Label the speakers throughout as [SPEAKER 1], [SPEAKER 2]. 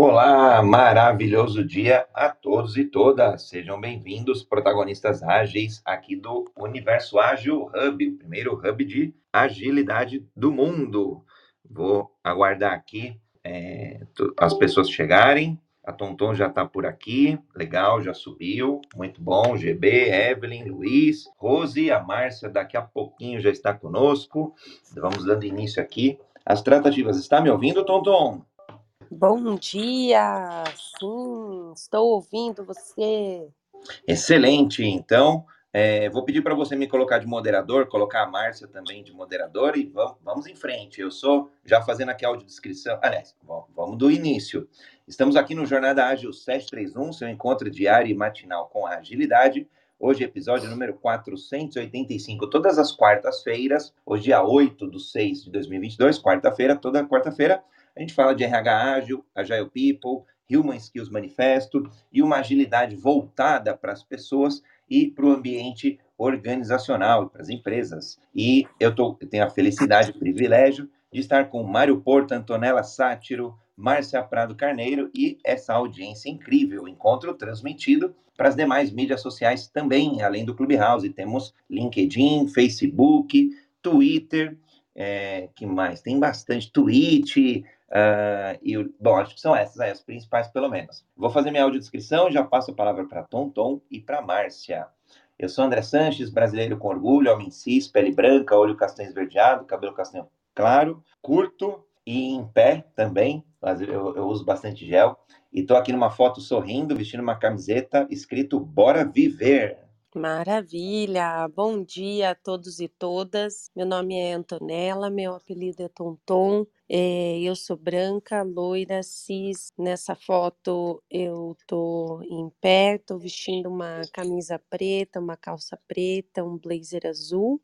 [SPEAKER 1] Olá, maravilhoso dia a todos e todas. Sejam bem-vindos, protagonistas ágeis aqui do Universo Ágil Hub, o primeiro hub de agilidade do mundo. Vou aguardar aqui é, as pessoas chegarem. A Tonton já está por aqui, legal, já subiu, muito bom. GB, Evelyn, Luiz, Rose, a Márcia daqui a pouquinho já está conosco. Vamos dando início aqui às tratativas. Está me ouvindo, Tonton?
[SPEAKER 2] Bom dia! Sim, estou ouvindo você.
[SPEAKER 1] Excelente! Então, é, vou pedir para você me colocar de moderador, colocar a Márcia também de moderador e vamos, vamos em frente. Eu sou, já fazendo aqui a audiodescrição, aliás, vamos do início. Estamos aqui no Jornada Ágil 731, seu encontro diário e matinal com agilidade. Hoje, episódio número 485, todas as quartas-feiras, hoje, dia 8 de 6 de 2022, quarta-feira, toda quarta-feira, a gente fala de RH ágil, Agile People, Human Skills Manifesto e uma agilidade voltada para as pessoas e para o ambiente organizacional, para as empresas. E eu, tô, eu tenho a felicidade, o privilégio de estar com Mário Porto, Antonella Sátiro, Márcia Prado Carneiro e essa audiência incrível, encontro transmitido para as demais mídias sociais também, além do Clubhouse. Temos LinkedIn, Facebook, Twitter, é, que mais? Tem bastante, Twitch, Uh, e, bom, acho que são essas aí, as principais, pelo menos. Vou fazer minha audiodescrição, já passo a palavra para Tom Tom e para Márcia. Eu sou André Sanches, brasileiro com orgulho, homem cis, pele branca, olho castanho esverdeado, cabelo castanho claro, curto e em pé também, eu, eu uso bastante gel. E estou aqui numa foto sorrindo, vestindo uma camiseta escrito Bora Viver.
[SPEAKER 2] Maravilha! Bom dia a todos e todas. Meu nome é Antonella, meu apelido é Tonton. É, eu sou branca, loira, cis. Nessa foto eu tô em pé, tô vestindo uma camisa preta, uma calça preta, um blazer azul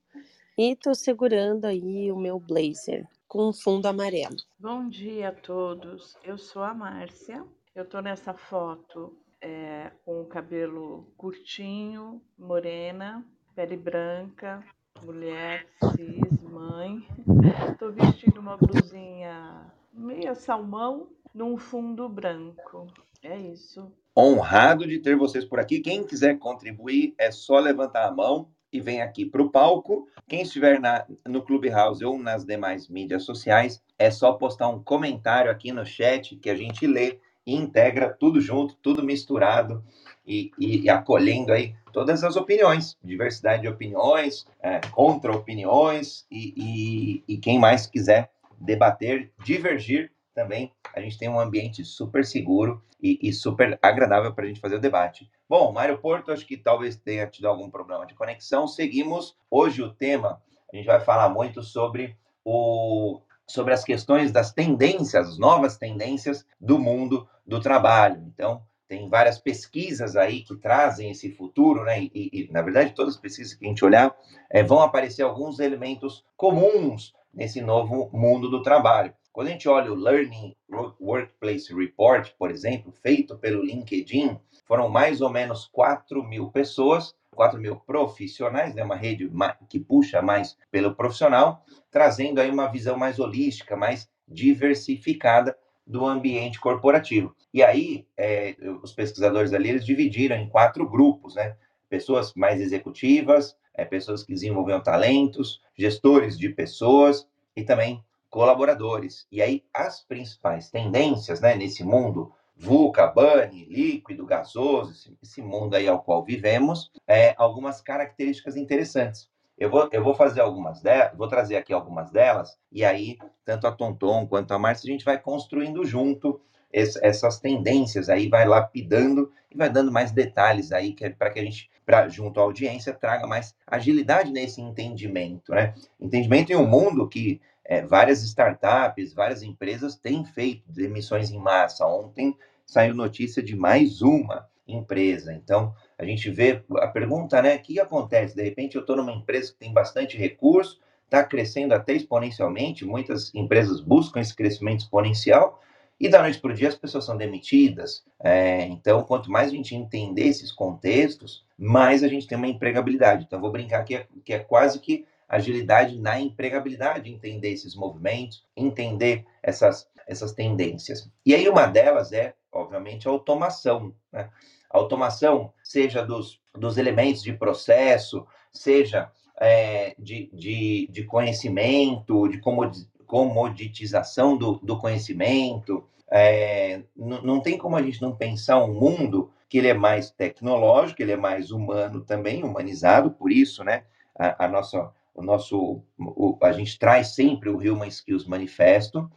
[SPEAKER 2] e tô segurando aí o meu blazer com um fundo amarelo.
[SPEAKER 3] Bom dia a todos. Eu sou a Márcia. Eu tô nessa foto é, com o cabelo curtinho, morena, pele branca, mulher, cis, mãe. Estou vestindo uma blusinha meia salmão num fundo branco. É isso.
[SPEAKER 1] Honrado de ter vocês por aqui. Quem quiser contribuir, é só levantar a mão e vem aqui para o palco. Quem estiver na, no Clubhouse ou nas demais mídias sociais, é só postar um comentário aqui no chat que a gente lê e integra tudo junto, tudo misturado e, e, e acolhendo aí todas as opiniões, diversidade de opiniões, é, contra-opiniões e, e, e quem mais quiser debater, divergir também, a gente tem um ambiente super seguro e, e super agradável para a gente fazer o debate. Bom, Mário Porto, acho que talvez tenha tido algum problema de conexão. Seguimos. Hoje o tema, a gente vai falar muito sobre o sobre as questões das tendências, as novas tendências do mundo do trabalho. Então, tem várias pesquisas aí que trazem esse futuro, né? E, e na verdade, todas as pesquisas que a gente olhar, é, vão aparecer alguns elementos comuns nesse novo mundo do trabalho. Quando a gente olha o Learning Workplace Report, por exemplo, feito pelo LinkedIn, foram mais ou menos 4 mil pessoas 4 mil profissionais, né, uma rede que puxa mais pelo profissional, trazendo aí uma visão mais holística, mais diversificada do ambiente corporativo. E aí, é, os pesquisadores ali, eles dividiram em quatro grupos, né? Pessoas mais executivas, é, pessoas que desenvolveram talentos, gestores de pessoas e também colaboradores. E aí, as principais tendências, né, nesse mundo VUCA, BANI, líquido, gasoso, esse, mundo aí ao qual vivemos, é, algumas características interessantes. Eu vou, eu vou fazer algumas delas, vou trazer aqui algumas delas, e aí, tanto a Tonton quanto a Márcia, a gente vai construindo junto esse, essas tendências aí, vai lapidando e vai dando mais detalhes aí é para que a gente, pra, junto à audiência, traga mais agilidade nesse entendimento, né? Entendimento em um mundo que é, várias startups, várias empresas têm feito demissões em massa. Ontem saiu notícia de mais uma empresa. Então, a gente vê a pergunta, né? O que acontece? De repente, eu estou numa empresa que tem bastante recurso, está crescendo até exponencialmente, muitas empresas buscam esse crescimento exponencial, e da noite para o dia as pessoas são demitidas. É, então, quanto mais a gente entender esses contextos, mais a gente tem uma empregabilidade. Então, vou brincar que é, que é quase que agilidade na empregabilidade, entender esses movimentos, entender essas essas tendências. E aí uma delas é, obviamente, a automação. Né? A automação, seja dos, dos elementos de processo, seja é, de, de, de conhecimento, de comoditização do, do conhecimento. É, não tem como a gente não pensar um mundo que ele é mais tecnológico, ele é mais humano também, humanizado, por isso, né? A, a nossa, o nosso, o, a gente traz sempre o Human Skills Manifesto.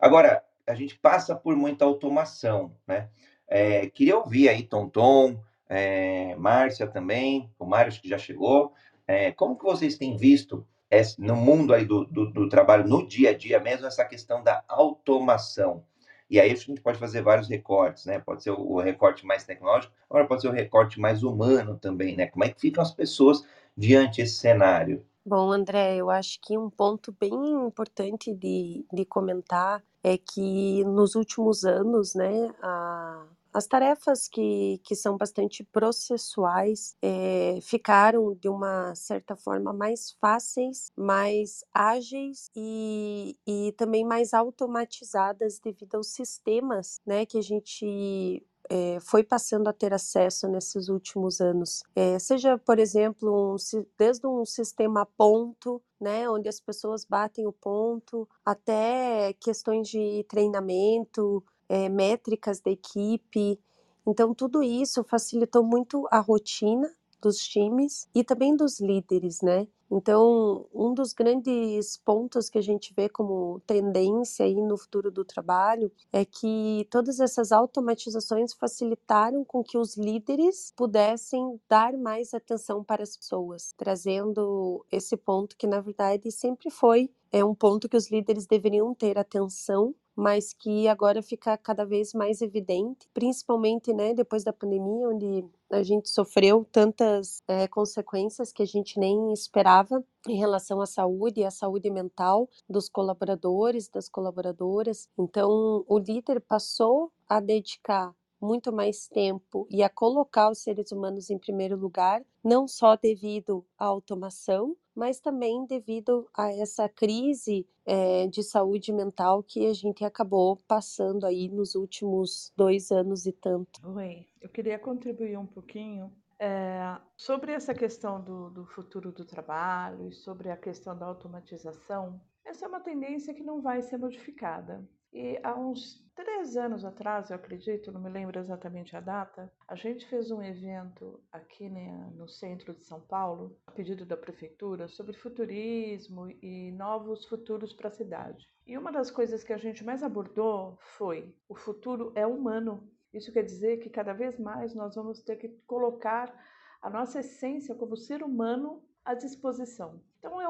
[SPEAKER 1] Agora, a gente passa por muita automação, né? É, queria ouvir aí Tonton, é, Márcia também, o Mário que já chegou. É, como que vocês têm visto esse, no mundo aí do, do, do, trabalho, no dia a dia mesmo, essa questão da automação? E aí a gente pode fazer vários recortes, né? Pode ser o, o recorte mais tecnológico, agora pode ser o recorte mais humano também, né? Como é que ficam as pessoas diante desse cenário?
[SPEAKER 2] Bom, André, eu acho que um ponto bem importante de, de comentar é que nos últimos anos, né, a, as tarefas que, que são bastante processuais é, ficaram, de uma certa forma, mais fáceis, mais ágeis e, e também mais automatizadas devido aos sistemas né, que a gente é, foi passando a ter acesso nesses últimos anos. É, seja, por exemplo, um, desde um sistema ponto, né, onde as pessoas batem o ponto, até questões de treinamento, é, métricas da equipe. Então, tudo isso facilitou muito a rotina dos times e também dos líderes, né? Então, um dos grandes pontos que a gente vê como tendência aí no futuro do trabalho é que todas essas automatizações facilitaram com que os líderes pudessem dar mais atenção para as pessoas, trazendo esse ponto que na verdade sempre foi é um ponto que os líderes deveriam ter atenção mas que agora fica cada vez mais evidente, principalmente né, depois da pandemia, onde a gente sofreu tantas é, consequências que a gente nem esperava em relação à saúde e à saúde mental dos colaboradores, das colaboradoras. Então, o líder passou a dedicar muito mais tempo e a colocar os seres humanos em primeiro lugar, não só devido à automação, mas também devido a essa crise é, de saúde mental que a gente acabou passando aí nos últimos dois anos e tanto.
[SPEAKER 3] Oi, eu queria contribuir um pouquinho é, sobre essa questão do, do futuro do trabalho e sobre a questão da automatização. Essa é uma tendência que não vai ser modificada. E há uns três anos atrás, eu acredito, não me lembro exatamente a data, a gente fez um evento aqui né, no centro de São Paulo, a pedido da prefeitura, sobre futurismo e novos futuros para a cidade. E uma das coisas que a gente mais abordou foi: o futuro é humano. Isso quer dizer que cada vez mais nós vamos ter que colocar a nossa essência como ser humano à disposição.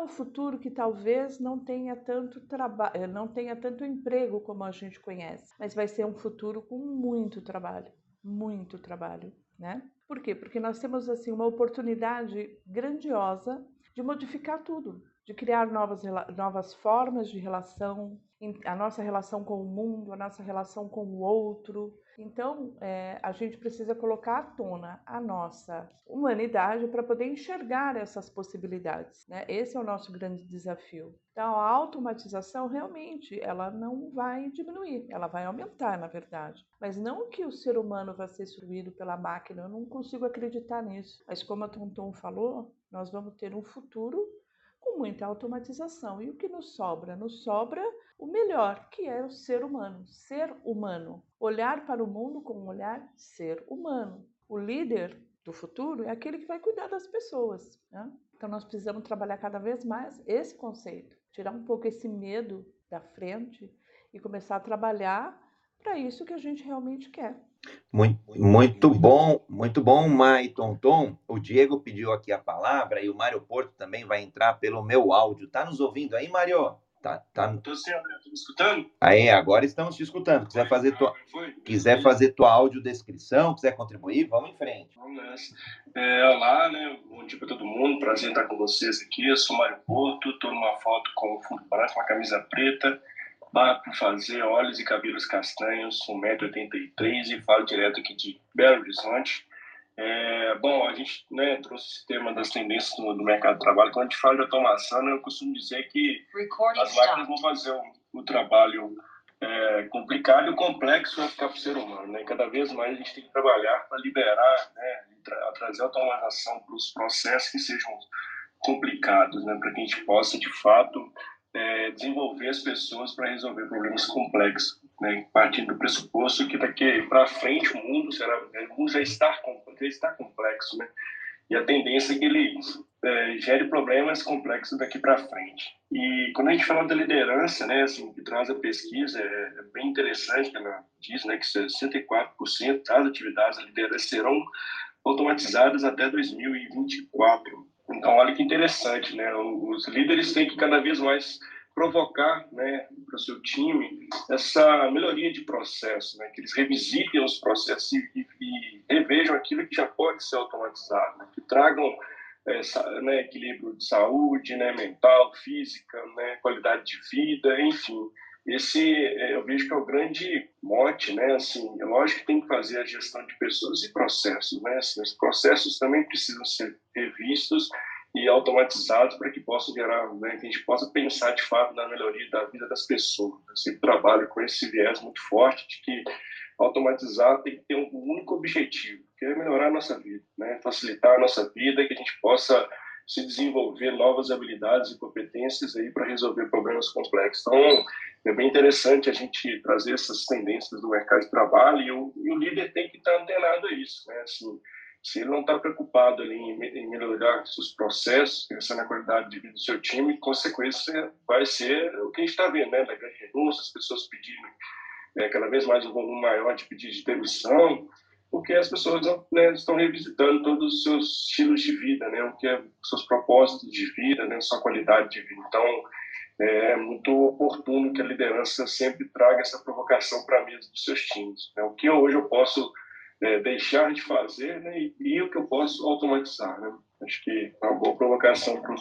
[SPEAKER 3] Um futuro que talvez não tenha tanto trabalho, eh, não tenha tanto emprego como a gente conhece, mas vai ser um futuro com muito trabalho, muito trabalho, né? Por quê? Porque nós temos assim uma oportunidade grandiosa de modificar tudo, de criar novas, novas formas de relação, a nossa relação com o mundo, a nossa relação com o outro, então, é, a gente precisa colocar à tona a nossa humanidade para poder enxergar essas possibilidades. Né? Esse é o nosso grande desafio. Então, a automatização realmente ela não vai diminuir, ela vai aumentar, na verdade. Mas não que o ser humano vai ser destruído pela máquina, eu não consigo acreditar nisso. Mas como a Tonton falou, nós vamos ter um futuro com muita automatização. E o que nos sobra? Nos sobra o melhor, que é o ser humano, ser humano. Olhar para o mundo com um olhar ser humano. O líder do futuro é aquele que vai cuidar das pessoas. Né? Então nós precisamos trabalhar cada vez mais esse conceito, tirar um pouco esse medo da frente e começar a trabalhar para isso que a gente realmente quer.
[SPEAKER 1] Muito, muito bom, muito bom, Mai Tonton. O Diego pediu aqui a palavra e o Mário Porto também vai entrar pelo meu áudio. Tá nos ouvindo aí, Mário? Tá, tá...
[SPEAKER 4] Tô sim, André. Tô me escutando?
[SPEAKER 1] Aí, agora estamos te escutando. Quiser fazer tua, quiser fazer tua audiodescrição, quiser contribuir, vamos em frente.
[SPEAKER 4] Vamos nessa. É, olá, né? Bom dia para todo mundo. Prazer estar com vocês aqui. Eu sou Mário Porto, estou numa foto com o fundo branco, uma camisa preta barra por fazer, olhos e cabelos castanhos, 1,83m e falo direto aqui de Belo Horizonte. É, bom, a gente né, trouxe esse tema das tendências do, do, mercado de trabalho. Quando a gente fala de automação, eu costumo dizer que Recording as máquinas vão fazer o, o trabalho é, complicado e complexo vai ficar para o ser humano. Né? Cada vez mais a gente tem que trabalhar para liberar, né, tra trazer automatização para os processos que sejam complicados, né, para que a gente possa, de fato, é, desenvolver as pessoas para resolver problemas complexos, né, partindo do pressuposto que daqui para frente o mundo será, o mundo já está, já está complexo, né, e a tendência é que ele é, gere problemas complexos daqui para frente. E quando a gente fala da liderança, né, assim, que traz a pesquisa, é, é bem interessante que ela diz, né, que 64% das atividades da liderança serão automatizadas até 2024. Então, olha que interessante, né? Os líderes têm que cada vez mais provocar, né, para o seu time essa melhoria de processo, né, que eles revisitem os processos e, e, revejam aquilo que já pode ser automatizado, né, que tragam é, né, equilíbrio de saúde, né, mental, física, né, qualidade de vida, enfim. Esse é, eu vejo que é o grande mote, né? Assim, é lógico que tem que fazer a gestão de pessoas e processos, né? Assim, os processos também precisam ser revistos e automatizados para que possam gerar, né, que a gente possa pensar de fato na melhoria da vida das pessoas. Eu sempre trabalho com esse viés muito forte de que automatizar tem que ter um único objetivo, que é melhorar a nossa vida, né, facilitar a nossa vida, que a gente possa se desenvolver novas habilidades e competências aí para resolver problemas complexos. Então, é bem interessante a gente trazer essas tendências do mercado de trabalho e o, e o líder tem que estar antenado a isso, né? Assim, se ele não está preocupado ali em, em, melhorar seus processos, pensando na qualidade de vida do seu time, consequência vai ser o que a gente está vendo, né? Da grande renúncia, as pessoas pedindo é, cada vez mais um volume maior de pedidos de demissão, porque as pessoas né, estão revisitando todos os seus estilos de vida, né? O que é seus propósitos de vida, né? Sua qualidade de vida. Então, é muito oportuno que a liderança sempre traga essa provocação para a mesa dos seus times. Né? O que hoje eu posso é, deixar de fazer né, e, e, o que eu posso automatizar. Né? Acho que é uma boa provocação para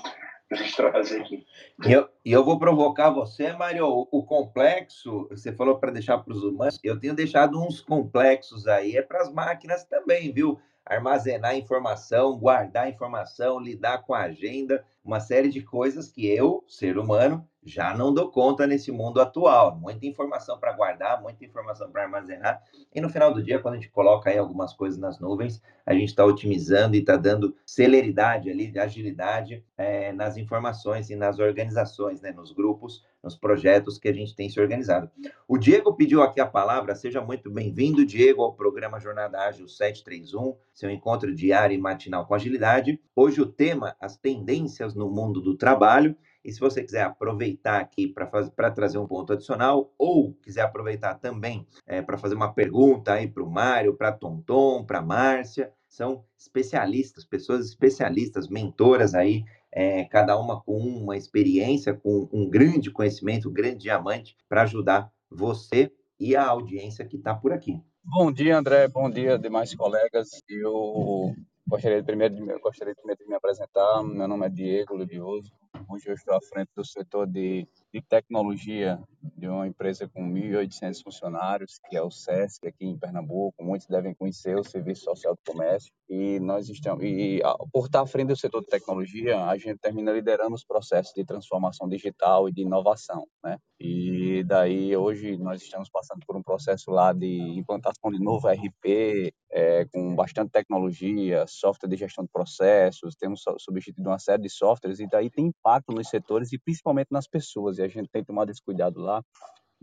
[SPEAKER 4] aqui.
[SPEAKER 1] E eu, eu vou provocar você, Mário, o, o complexo, você falou para deixar para os humanos, eu tenho deixado uns complexos aí, é para as máquinas também, viu? Armazenar informação, guardar informação, lidar com a agenda, uma série de coisas que eu, ser humano, já não dou conta nesse mundo atual. Muita informação para guardar, muita informação para armazenar. E no final do dia, quando a gente coloca aí algumas coisas nas nuvens, a gente está otimizando e está dando celeridade ali, agilidade é, nas informações e nas organizações, né, nos grupos, nos projetos que a gente tem se organizado. O Diego pediu aqui a palavra, seja muito bem-vindo, Diego, ao programa Jornada Ágil 731, seu encontro diário e matinal com agilidade. Hoje o tema, as tendências no mundo do trabalho. E se você quiser aproveitar aqui para trazer um ponto adicional, ou quiser aproveitar também é, para fazer uma pergunta aí para o Mário, para Tonton, para Márcia, são especialistas, pessoas especialistas, mentoras aí, é, cada uma com uma experiência, com um grande conhecimento, um grande diamante, para ajudar você e a audiência que está por aqui.
[SPEAKER 5] Bom dia, André. Bom dia, demais colegas. Eu gostaria de primeiro de, gostaria primeiro de me apresentar. Meu nome é Diego Ludioso. Hoje eu estou à frente do setor de, de tecnologia de uma empresa com 1.800 funcionários, que é o SESC, aqui em Pernambuco. Muitos devem conhecer o Serviço Social do Comércio. E nós estamos, e por estar à frente do setor de tecnologia, a gente termina liderando os processos de transformação digital e de inovação, né? E daí hoje nós estamos passando por um processo lá de implantação de novo RP, é, com bastante tecnologia, software de gestão de processos, temos substituído uma série de softwares e daí tem impacto nos setores e principalmente nas pessoas. E a gente tem tomado esse cuidado lá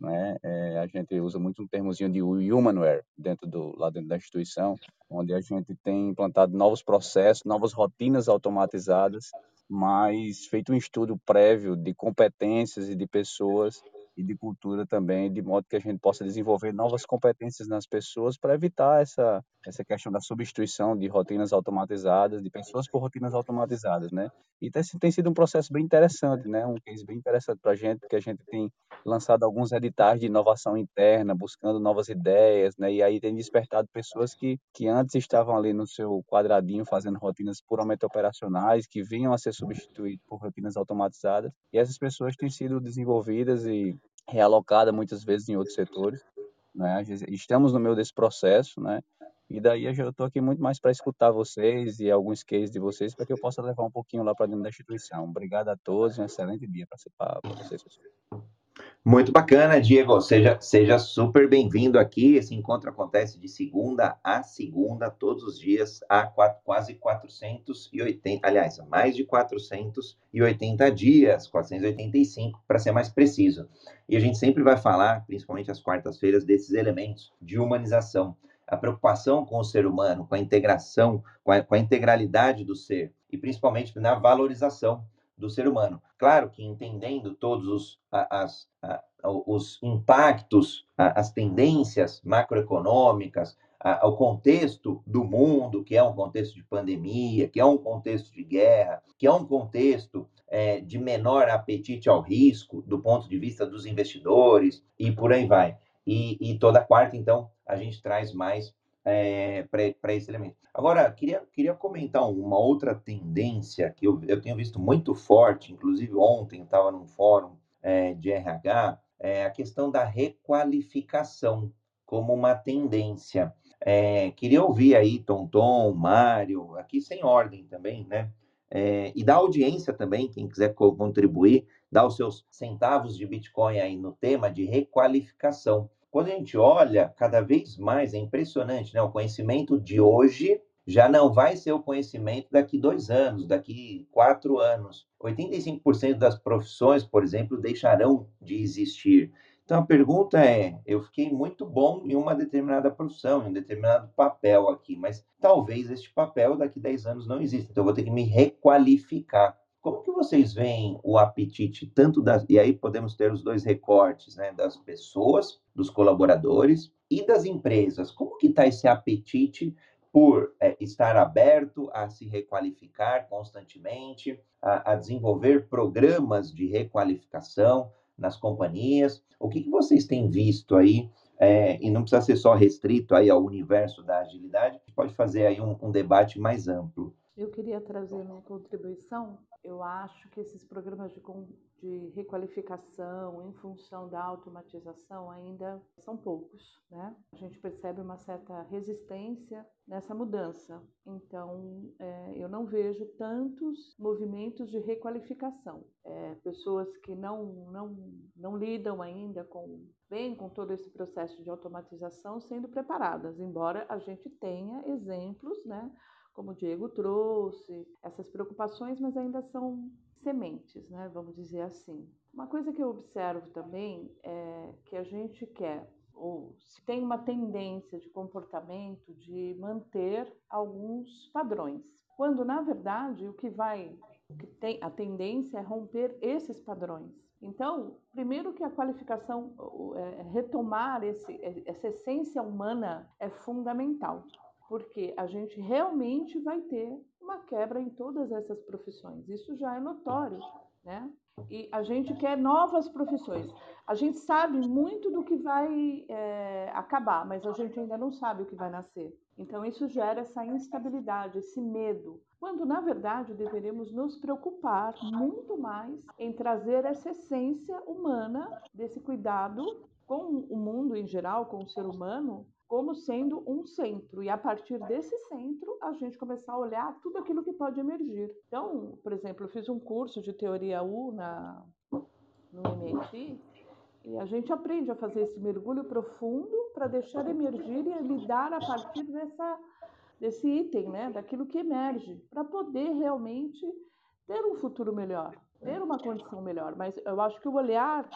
[SPEAKER 5] né? É, a gente usa muito um termozinho de humanware dentro do lá dentro da instituição, onde a gente tem implantado novos processos, novas rotinas automatizadas, mas feito um estudo prévio de competências e de pessoas e de cultura também, de modo que a gente possa desenvolver novas competências nas pessoas para evitar essa essa questão da substituição de rotinas automatizadas, de pessoas por rotinas automatizadas, né? E tem, tem sido um processo bem interessante, né? Um case bem interessante para a gente, porque a gente tem lançado alguns editais de inovação interna, buscando novas ideias, né? E aí tem despertado pessoas que, que antes estavam ali no seu quadradinho fazendo rotinas puramente operacionais, que vinham a ser substituídas por rotinas automatizadas, e essas pessoas têm sido desenvolvidas e realocada muitas vezes em outros setores. Né? Estamos no meio desse processo, né? E daí eu estou aqui muito mais para escutar vocês e alguns cases de vocês para que eu possa levar um pouquinho lá para dentro da instituição. Obrigado a todos, um excelente dia para vocês.
[SPEAKER 1] Muito bacana, Diego. Seja, seja super bem-vindo aqui. Esse encontro acontece de segunda a segunda, todos os dias, há quatro, quase 480, aliás, mais de 480 dias, 485, para ser mais preciso. E a gente sempre vai falar, principalmente às quartas-feiras, desses elementos de humanização. A preocupação com o ser humano, com a integração, com a, com a integralidade do ser, e principalmente na valorização do ser humano. Claro que entendendo todos os, as, os impactos, as tendências macroeconômicas, o contexto do mundo, que é um contexto de pandemia, que é um contexto de guerra, que é um contexto é, de menor apetite ao risco do ponto de vista dos investidores e por aí vai. E, e toda quarta, então, a gente traz mais é, para esse elemento. Agora, queria, queria comentar uma outra tendência que eu, eu tenho visto muito forte, inclusive ontem estava num fórum é, de RH, é a questão da requalificação como uma tendência. É, queria ouvir aí Tonton, Mário, aqui sem ordem também, né? É, e da audiência também, quem quiser contribuir, dar os seus centavos de Bitcoin aí no tema de requalificação. Quando a gente olha, cada vez mais é impressionante, né? O conhecimento de hoje já não vai ser o conhecimento daqui dois anos, daqui quatro anos. 85% das profissões, por exemplo, deixarão de existir. Então a pergunta é: eu fiquei muito bom em uma determinada profissão, em um determinado papel aqui, mas talvez este papel daqui 10 anos não exista. Então eu vou ter que me requalificar. Como que vocês veem o apetite tanto das e aí podemos ter os dois recortes, né, das pessoas, dos colaboradores e das empresas. Como que está esse apetite por é, estar aberto a se requalificar constantemente, a, a, desenvolver programas de requalificação nas companhias? O que, que vocês têm visto aí? É, e não precisa ser só restrito aí ao universo da agilidade, pode fazer aí um, um debate mais amplo.
[SPEAKER 3] Eu queria trazer uma contribuição. Eu acho que esses programas de, de requalificação em função da automatização ainda são poucos, né? A gente percebe uma certa resistência nessa mudança. Então, é, eu não vejo tantos movimentos de requalificação. É, pessoas que não, não, não lidam ainda com bem com todo esse processo de automatização sendo preparadas, embora a gente tenha exemplos, né? Como o Diego trouxe, essas preocupações, mas ainda são sementes, né? Vamos dizer assim. Uma coisa que eu observo também é que a gente quer ou se tem uma tendência de comportamento de manter alguns padrões, quando na verdade o que vai, o que tem a tendência é romper esses padrões. Então, primeiro que a qualificação, é, retomar esse, essa essência humana é fundamental, porque a gente realmente vai ter uma quebra em todas essas profissões. Isso já é notório, né? E a gente quer novas profissões. A gente sabe muito do que vai é, acabar, mas a gente ainda não sabe o que vai nascer. Então, isso gera essa instabilidade, esse medo. Quando, na verdade, deveríamos nos preocupar muito mais em trazer essa essência humana desse cuidado com o mundo em geral, com o ser humano, como sendo um centro. E a partir desse centro, a gente começar a olhar tudo aquilo que pode emergir. Então, por exemplo, eu fiz um curso de teoria U na, no MIT e a gente aprende a fazer esse mergulho profundo para deixar emergir e lidar a partir dessa, desse item, né, daquilo que emerge, para poder realmente ter um futuro melhor, ter uma condição melhor. Mas eu acho que o olhar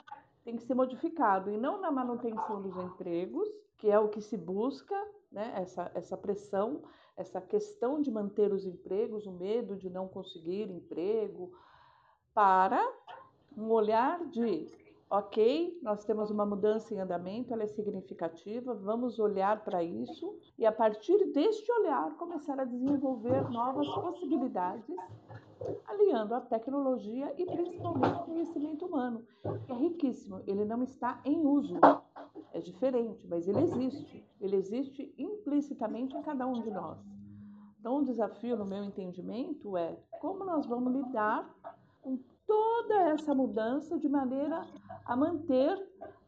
[SPEAKER 3] tem que ser modificado e não na manutenção dos empregos, que é o que se busca, né? essa, essa pressão, essa questão de manter os empregos, o medo de não conseguir emprego, para um olhar de, ok, nós temos uma mudança em andamento, ela é significativa, vamos olhar para isso e, a partir deste olhar, começar a desenvolver novas possibilidades aliando a tecnologia e principalmente o conhecimento humano, que é riquíssimo. Ele não está em uso. É diferente, mas ele existe. Ele existe implicitamente em cada um de nós. Então, o desafio, no meu entendimento, é como nós vamos lidar com toda essa mudança de maneira a manter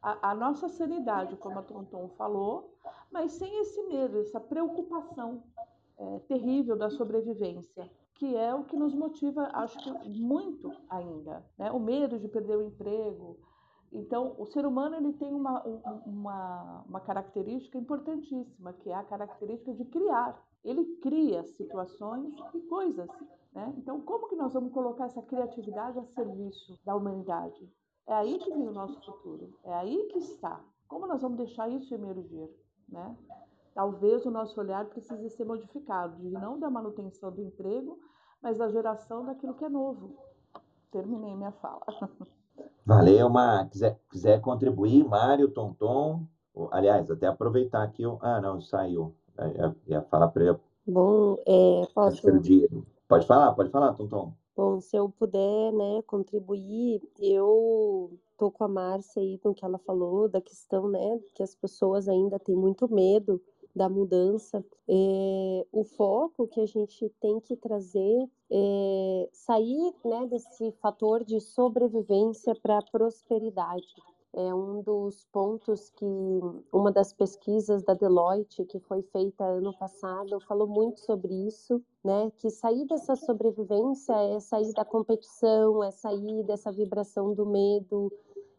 [SPEAKER 3] a, a nossa sanidade, como a Tonton falou, mas sem esse medo, essa preocupação é, terrível da sobrevivência que é o que nos motiva, acho que muito ainda. Né? O medo de perder o emprego, Então, o ser humano ele tem uma, uma, uma característica importantíssima, que é a característica de criar. Ele cria situações e coisas. Né? Então, como que nós vamos colocar essa criatividade a serviço da humanidade? É aí que vem o nosso futuro, é aí que está. Como nós vamos deixar isso emergir? Né? Talvez o nosso olhar precise ser modificado, de não da manutenção do emprego, mas da geração daquilo que é novo. Terminei minha fala.
[SPEAKER 1] Valeu, Mar. Quiser, quiser contribuir, Mário, Tonton. Aliás, até aproveitar aqui. Ah, não, saiu. Ia, ia falar para ele.
[SPEAKER 2] Bom, é, posso.
[SPEAKER 1] Pode falar, pode falar, Tonton.
[SPEAKER 2] Bom, se eu puder, né, contribuir, eu tô com a Márcia aí no que ela falou da questão, né, que as pessoas ainda têm muito medo da mudança. É, o foco que a gente tem que trazer é sair, né, desse fator de sobrevivência para prosperidade é um dos pontos que uma das pesquisas da Deloitte que foi feita ano passado falou muito sobre isso, né? Que sair dessa sobrevivência é sair da competição, é sair dessa vibração do medo,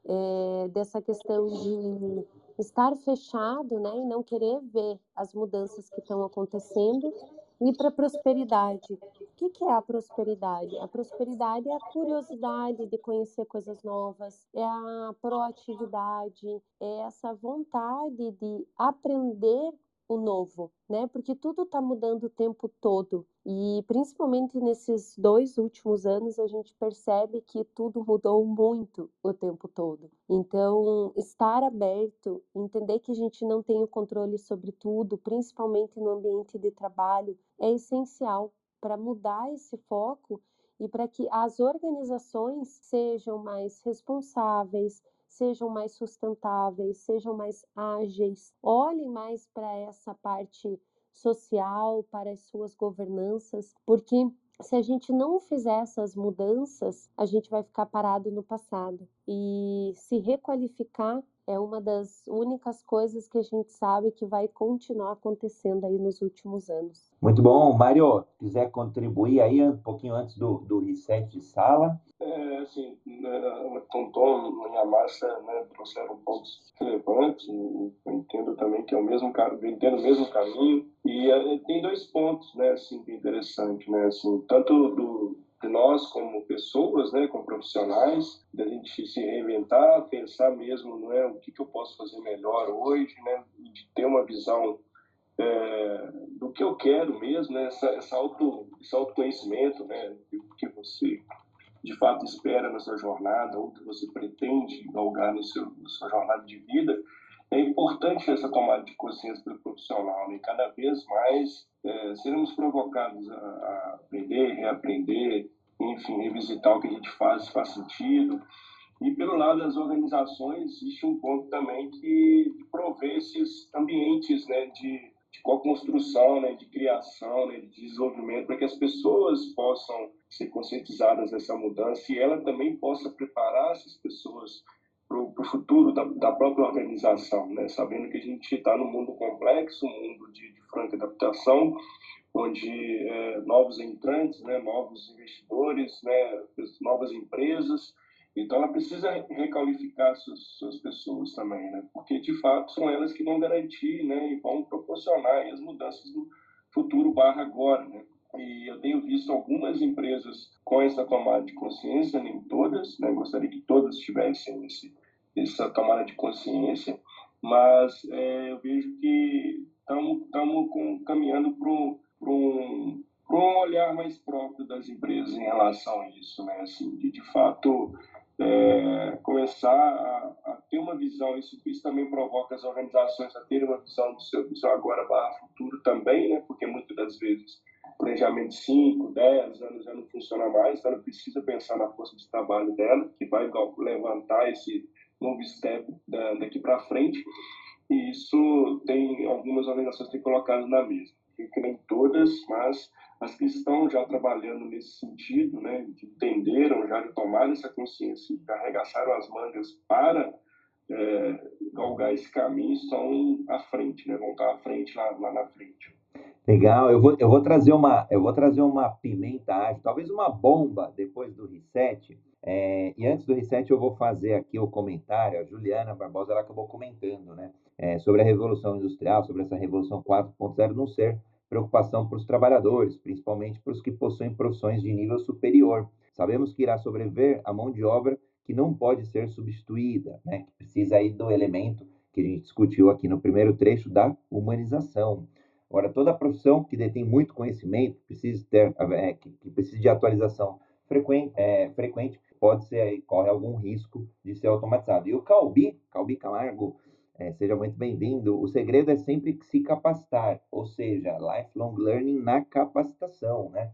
[SPEAKER 2] é, dessa questão de estar fechado, né? E não querer ver as mudanças que estão acontecendo e para a prosperidade. O que, que é a prosperidade? A prosperidade é a curiosidade de conhecer coisas novas, é a proatividade, é essa vontade de aprender o novo, né? Porque tudo está mudando o tempo todo. E principalmente nesses dois últimos anos, a gente percebe que tudo mudou muito o tempo todo. Então, estar aberto, entender que a gente não tem o controle sobre tudo, principalmente no ambiente de trabalho, é essencial para mudar esse foco e para que as organizações sejam mais responsáveis, sejam mais sustentáveis, sejam mais ágeis, olhem mais para essa parte social, para as suas governanças, porque se a gente não fizer essas mudanças, a gente vai ficar parado no passado. E se requalificar é uma das únicas coisas que a gente sabe que vai continuar acontecendo aí nos últimos anos.
[SPEAKER 1] Muito bom. Mário, quiser contribuir aí um pouquinho antes do, do reset de sala?
[SPEAKER 4] É, assim, né, Tonton e a Márcia né, trouxeram pontos relevantes, eu entendo também que é o mesmo, entendo o mesmo caminho, e é, tem dois pontos, né, assim, que é interessante, né, assim, tanto do, nós como pessoas, né, como profissionais, da gente se reinventar, pensar mesmo, não é, o que, que eu posso fazer melhor hoje, né, de ter uma visão é, do que eu quero mesmo, né, essa, essa auto, esse autoconhecimento, né, do que você de fato espera na sua jornada ou que você pretende galgar no seu, na sua jornada de vida, é importante essa tomada de consciência pelo profissional. Né? Cada vez mais é, seremos provocados a, a, aprender, reaprender, enfim, revisitar o que a gente faz, se faz sentido. E pelo lado das organizações, existe um ponto também que prover esses ambientes né, de, de co-construção, né, de criação, né, de desenvolvimento, para que as pessoas possam ser conscientizadas dessa mudança e ela também possa preparar essas pessoas para o futuro da, da, própria organização, né? sabendo que a gente está num mundo complexo, um mundo de, de franca adaptação, onde é, novos entrantes, né, novos investidores, né, novas empresas, então ela precisa requalificar suas, suas pessoas também, né, porque de fato são elas que vão garantir né, e vão proporcionar as mudanças do futuro barra agora. Né. E eu tenho visto algumas empresas com essa tomada de consciência, nem todas, né? gostaria que todas tivessem esse, essa tomada de consciência, mas é, eu vejo que estamos caminhando para um, um olhar mais próprio das empresas em relação a isso, né? Assim, de, de fato é, começar a, a, ter uma visão, isso, isso também provoca as organizações a terem uma visão do seu, do seu agora barra futuro também, né? Porque muitas das vezes planejamento de 5, 10 anos já não funciona mais, então ela precisa pensar na força de trabalho dela, que vai levantar esse novo step daqui para frente, e isso tem algumas organizações têm colocado na mesa. Que nem todas, mas as que estão já trabalhando nesse sentido, né, de entenderam, já tomaram essa consciência, já arregaçaram as mangas para é, galgar esse caminho, estão à frente, né, vão estar à frente lá, lá na frente.
[SPEAKER 1] Legal, eu vou, eu vou trazer uma, eu vou trazer uma pimenta ágil, talvez uma bomba depois do reset. É, e antes do reset eu vou fazer aqui o comentário. A Juliana Barbosa ela acabou comentando, né, é, sobre a revolução industrial, sobre essa revolução 4.0 não ser preocupação para os trabalhadores, principalmente para os que possuem profissões de nível superior. Sabemos que irá sobreviver a mão de obra que não pode ser substituída, né, que precisa aí do elemento que a gente discutiu aqui no primeiro trecho da humanização. Agora, toda profissão que detém muito conhecimento, precisa, ter, é, que, que precisa de atualização frequente, é, frequente pode ser, corre algum risco de ser automatizado. E o Calbi, Calbi Camargo, é, seja muito bem-vindo. O segredo é sempre se capacitar, ou seja, lifelong learning na capacitação, né?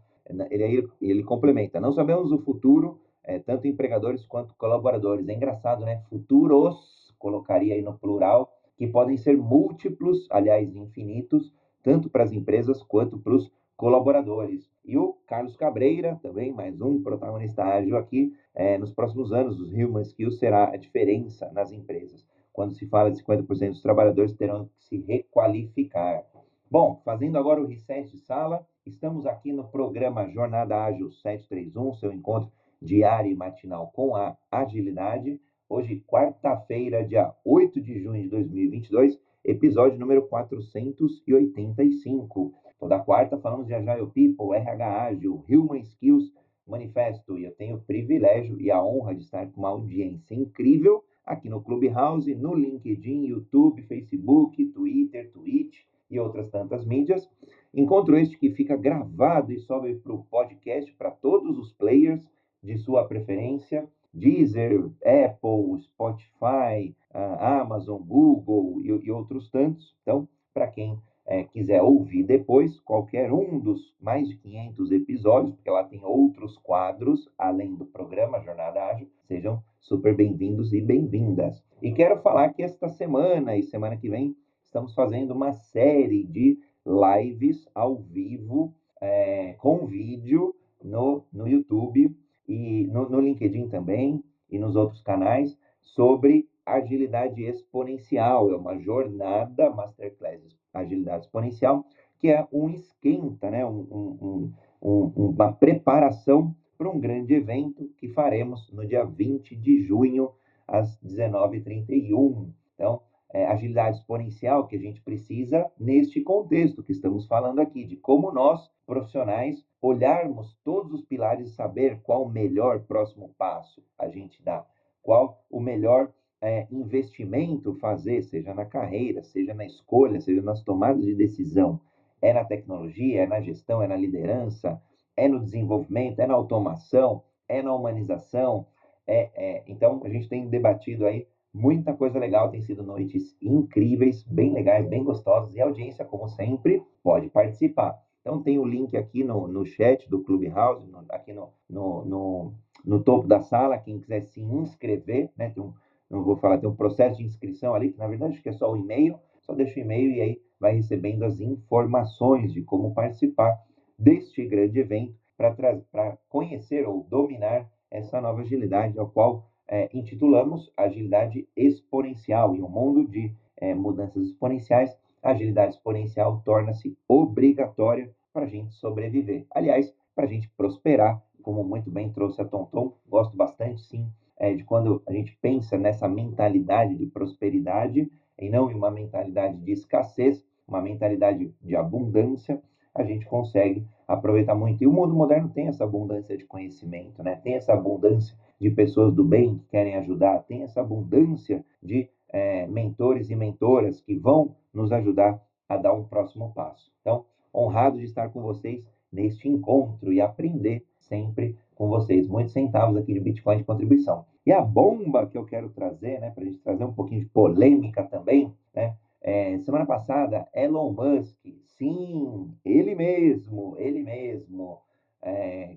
[SPEAKER 1] Ele, ele complementa. Não sabemos o futuro, é, tanto empregadores quanto colaboradores. É engraçado, né? Futuros, colocaria aí no plural, que podem ser múltiplos, aliás, infinitos, tanto para as empresas quanto para os colaboradores. E o Carlos Cabreira, também mais um protagonista ágil aqui, é, nos próximos anos, os Human Skills será a diferença nas empresas. Quando se fala de 50% dos trabalhadores terão que se requalificar. Bom, fazendo agora o reset de sala, estamos aqui no programa Jornada Ágil 731, seu encontro diário e matinal com a agilidade. Hoje, quarta-feira, dia 8 de junho de 2022, episódio número 485. Toda quarta falamos de Agile People, RH Ágil, Human Skills Manifesto e eu tenho o privilégio e a honra de estar com uma audiência incrível aqui no Clubhouse, no LinkedIn, YouTube, Facebook, Twitter, Twitch e outras tantas mídias. Encontro este que fica gravado e sobe para o podcast para todos os players de sua preferência Deezer, Apple, Spotify, Amazon, Google e, e outros tantos. Então, para quem é, quiser ouvir depois, qualquer um dos mais de 500 episódios, porque lá tem outros quadros, além do programa Jornada Ágil, sejam super bem-vindos e bem-vindas. E quero falar que esta semana e semana que vem estamos fazendo uma série de lives ao vivo, é, com vídeo, no, no YouTube e no, no LinkedIn também e nos outros canais sobre agilidade exponencial. É uma jornada Masterclass Agilidade Exponencial, que é um esquenta, né? um, um, um, uma preparação para um grande evento que faremos no dia 20 de junho, às 19h31. Então, é, agilidade exponencial que a gente precisa neste contexto que estamos falando aqui, de como nós, profissionais, olharmos todos os pilares e saber qual o melhor próximo passo a gente dá, qual o melhor é, investimento fazer, seja na carreira, seja na escolha, seja nas tomadas de decisão. É na tecnologia, é na gestão, é na liderança, é no desenvolvimento, é na automação, é na humanização. É, é, então, a gente tem debatido aí muita coisa legal, tem sido noites incríveis, bem legais, bem gostosas, e a audiência, como sempre, pode participar. Então tem o link aqui no, no chat do Clubhouse, no, aqui no, no, no, no, topo da sala, quem quiser se inscrever, né? Tem um, não vou falar, tem um processo de inscrição ali, que na verdade que é só o e-mail, só deixa o e-mail e aí vai recebendo as informações de como participar deste grande evento para conhecer ou dominar essa nova agilidade, ao qual é, intitulamos Agilidade Exponencial. Em um mundo de é, mudanças exponenciais, a agilidade exponencial torna-se obrigatória para a gente sobreviver. Aliás, para a gente prosperar, como muito bem trouxe a Tonton, gosto bastante, sim, é, de quando a gente pensa nessa mentalidade de prosperidade e não em uma mentalidade de escassez, uma mentalidade de abundância, a gente consegue aproveitar muito. E o mundo moderno tem essa abundância de conhecimento, né? tem essa abundância de pessoas do bem que querem ajudar, tem essa abundância de é, mentores e mentoras que vão nos ajudar a dar um próximo passo. Então, honrado de estar com vocês neste encontro e aprender sempre com vocês. Muitos centavos aqui de Bitcoin de contribuição. E a bomba que eu quero trazer, né, para a gente trazer um pouquinho de polêmica também, né? É, semana passada, Elon Musk, sim, ele mesmo, ele mesmo, é,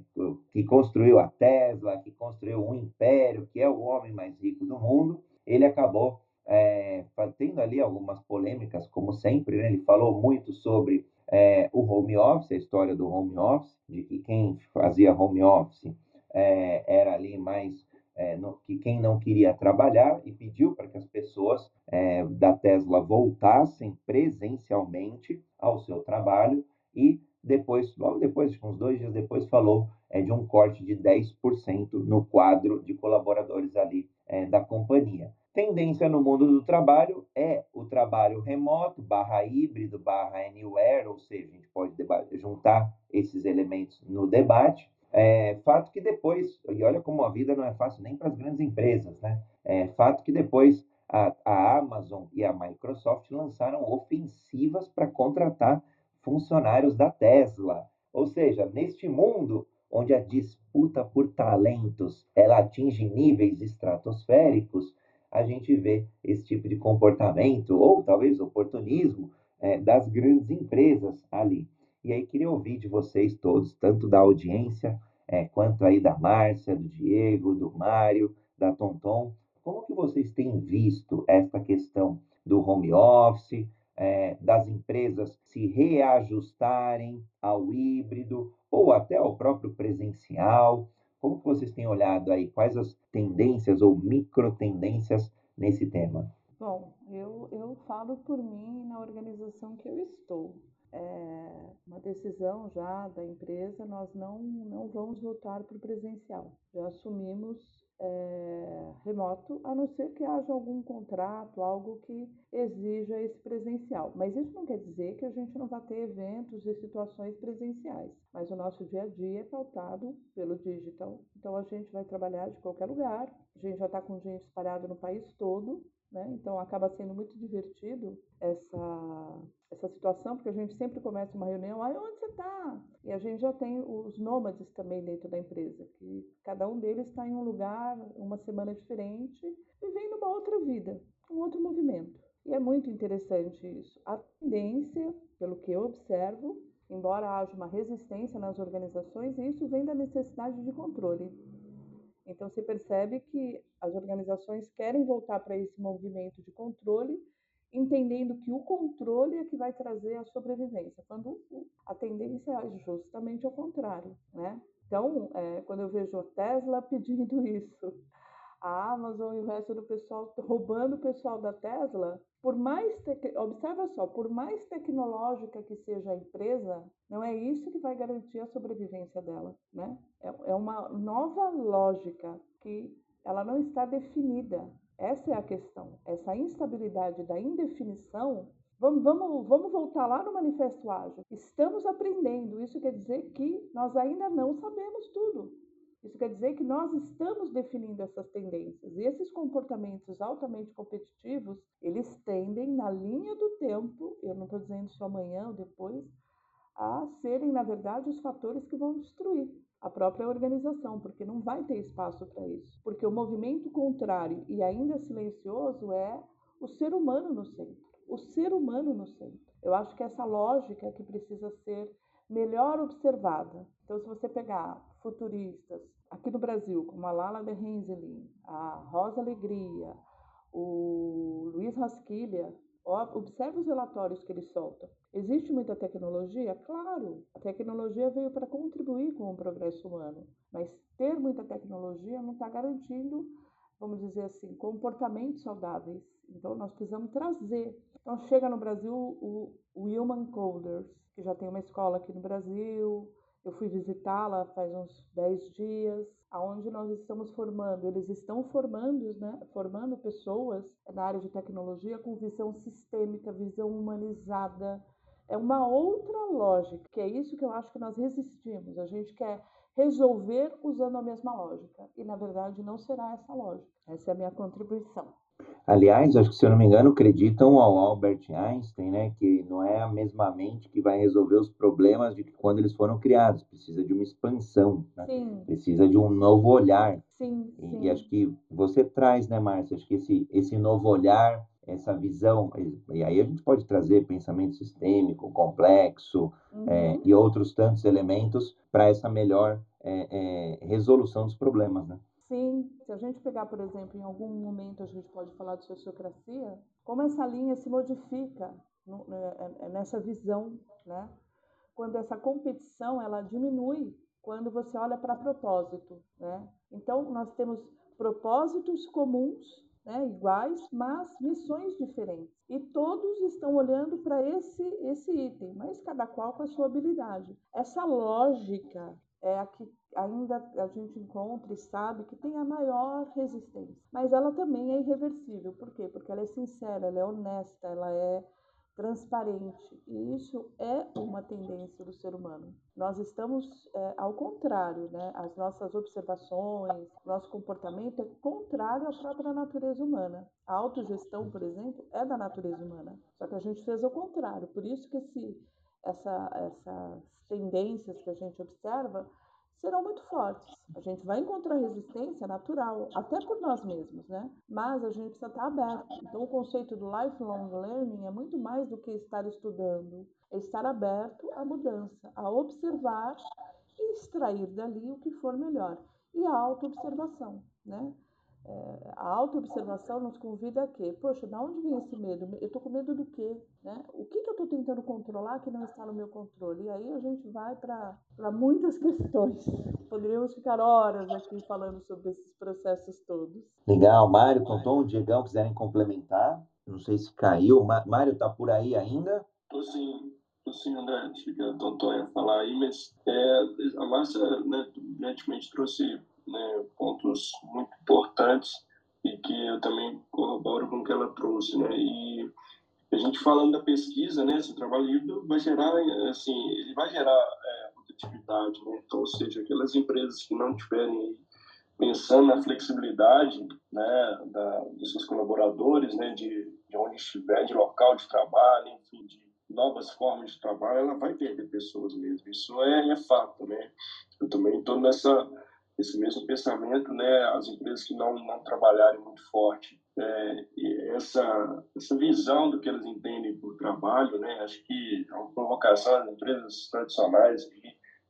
[SPEAKER 1] que construiu a Tesla, que construiu um império, que é o homem mais rico do mundo, ele acabou é, tendo ali algumas polêmicas, como sempre, né? ele falou muito sobre é, o home office, a história do home office, de que quem fazia home office é, era ali mais é, no, que quem não queria trabalhar e pediu para que as pessoas é, da Tesla voltassem presencialmente ao seu trabalho e depois, logo depois, uns dois dias depois, falou é, de um corte de 10% no quadro de colaboradores ali é, da companhia. Tendência no mundo do trabalho é trabalho remoto, barra híbrido, barra anywhere, ou seja, a gente pode juntar esses elementos no debate. É, fato que depois, e olha como a vida não é fácil nem para as grandes empresas, né? É, fato que depois a, a Amazon e a Microsoft lançaram ofensivas para contratar funcionários da Tesla. Ou seja, neste mundo onde a disputa por talentos ela atinge níveis estratosféricos, a gente vê esse tipo de comportamento, ou talvez oportunismo, é, das grandes empresas ali. E aí queria ouvir de vocês todos, tanto da audiência, é, quanto aí da Márcia, do Diego, do Mário, da Tonton, como que vocês têm visto essa questão do home office, é, das empresas se reajustarem ao híbrido ou até ao próprio presencial? Como vocês têm olhado aí? Quais as tendências ou micro tendências nesse tema?
[SPEAKER 3] Bom, eu, eu falo por mim na organização que eu estou. É uma decisão já da empresa, nós não, não vamos voltar para o presencial. Já assumimos é, remoto, a não ser que haja algum contrato, algo que exija esse presencial. Mas isso não quer dizer que a gente não vai ter eventos e situações presenciais. Mas o nosso dia a dia é pautado pelo digital. Então a gente vai trabalhar de qualquer lugar. A gente já está com gente espalhada no país todo. Né? Então acaba sendo muito divertido essa, essa situação, porque a gente sempre começa uma reunião, aí onde você está? E a gente já tem os nômades também dentro da empresa, que cada um deles está em um lugar, uma semana diferente, vivendo uma outra vida, um outro movimento. E é muito interessante isso. A tendência, pelo que eu observo, embora haja uma resistência nas organizações, isso vem da necessidade de controle. Então, se percebe que as organizações querem voltar para esse movimento de controle, entendendo que o controle é que vai trazer a sobrevivência, quando a tendência é justamente ao contrário, né? Então, é, quando eu vejo a Tesla pedindo isso, a Amazon e o resto do pessoal roubando o pessoal da Tesla, por mais observa só, por mais tecnológica que seja a empresa, não é isso que vai garantir a sobrevivência dela, né? É, é uma nova lógica que ela não está definida. Essa é a questão. Essa instabilidade da indefinição Vamos, vamos, vamos voltar lá no Manifesto Ágil. Estamos aprendendo. Isso quer dizer que nós ainda não sabemos tudo. Isso quer dizer que nós estamos definindo essas tendências e esses comportamentos altamente competitivos, eles tendem na linha do tempo, eu não estou dizendo só amanhã ou depois, a serem, na verdade, os fatores que vão destruir a própria organização, porque não vai ter espaço para isso. Porque o movimento contrário e ainda silencioso é o ser humano no centro. O ser humano no centro. Eu acho que essa lógica que precisa ser melhor observada. Então, se você pegar futuristas aqui no Brasil, como a Lala de Henselin, a Rosa Alegria, o Luiz Rasquilha, observe os relatórios que ele solta. Existe muita tecnologia? Claro, a tecnologia veio para contribuir com o progresso humano, mas ter muita tecnologia não está garantindo, vamos dizer assim, comportamentos saudáveis. Então, nós precisamos trazer. Então, chega no Brasil o, o Human Coders, que já tem uma escola aqui no Brasil. Eu fui visitá-la faz uns 10 dias, aonde nós estamos formando. Eles estão formando, né, formando pessoas na área de tecnologia com visão sistêmica, visão humanizada. É uma outra lógica, que é isso que eu acho que nós resistimos. A gente quer resolver usando a mesma lógica. E, na verdade, não será essa lógica. Essa é a minha contribuição.
[SPEAKER 1] Aliás, acho que se eu não me engano, acreditam ao Albert Einstein, né, que não é a mesma mente que vai resolver os problemas de quando eles foram criados. Precisa de uma expansão, né? precisa de um novo olhar.
[SPEAKER 3] Sim,
[SPEAKER 1] e,
[SPEAKER 3] sim.
[SPEAKER 1] e acho que você traz, né, Márcia? Acho que esse, esse novo olhar, essa visão, e aí a gente pode trazer pensamento sistêmico, complexo
[SPEAKER 3] Uhum.
[SPEAKER 1] é, e outros tantos elementos para essa melhor é, é, resolução dos problemas, né?
[SPEAKER 3] Sim, se a gente pegar, por exemplo, em algum momento a gente pode falar de sociocracia, como essa linha se modifica né, é, nessa visão, né? Quando essa competição ela diminui, quando você olha para propósito, né? Então nós temos propósitos comuns, né, iguais, mas missões diferentes. E todos estão olhando para esse, esse item, mas cada qual com a sua habilidade. Essa lógica é a que ainda a gente encontra e sabe que tem a maior resistência. Mas ela também é irreversível. Por quê? Porque ela é sincera, ela é honesta, ela é transparente. E isso é uma tendência do ser humano. Nós estamos é, ao contrário, né? As nossas observações, nosso comportamento é contrário à própria natureza humana. A autogestão, por exemplo, é da natureza humana. Só que a gente fez o contrário. Por isso que esse, essa, essas tendências que a gente observa serão muito fortes. A gente vai encontrar resistência natural, até por nós mesmos, né? Mas a gente precisa estar aberto. Então, o conceito do lifelong learning é muito mais do que estar estudando, é estar aberto à mudança, a observar e extrair dali o que for melhor. E a autoobservação, né? É, a autoobservação nos convida a quê? Poxa, da onde vem esse medo? Eu estou com medo do quê? Né? O que, que eu estou tentando controlar que não está no meu controle? E aí a gente vai para muitas questões. Poderíamos ficar horas aqui falando sobre esses processos todos.
[SPEAKER 1] Legal. Mário, Tonton, Diegão, quiserem complementar? Não sei se caiu. Mário, está por aí ainda?
[SPEAKER 4] Estou sim. Sim, André. Fica a Tonton ia falar aí, mas é, a Márcia, né, evidentemente, trouxe né, pontos muito importantes e que eu também corroboro com o que ela trouxe, né? E a gente falando da pesquisa, né, esse trabalho híbrido vai gerar, assim, ele vai gerar é, produtividade, né? Então, ou seja, aquelas empresas que não tiverem pensando na flexibilidade, né, da, dos seus colaboradores, né, de, de onde estiver, de local de trabalho, enfim, de novas formas de trabalho, ela vai perder pessoas mesmo. Isso é, é fato, né? Eu também estou nessa esse mesmo pensamento, né, as empresas que não, não trabalharem muito forte, é, essa, essa visão do que elas entendem por trabalho, né, acho que é uma provocação das empresas tradicionais que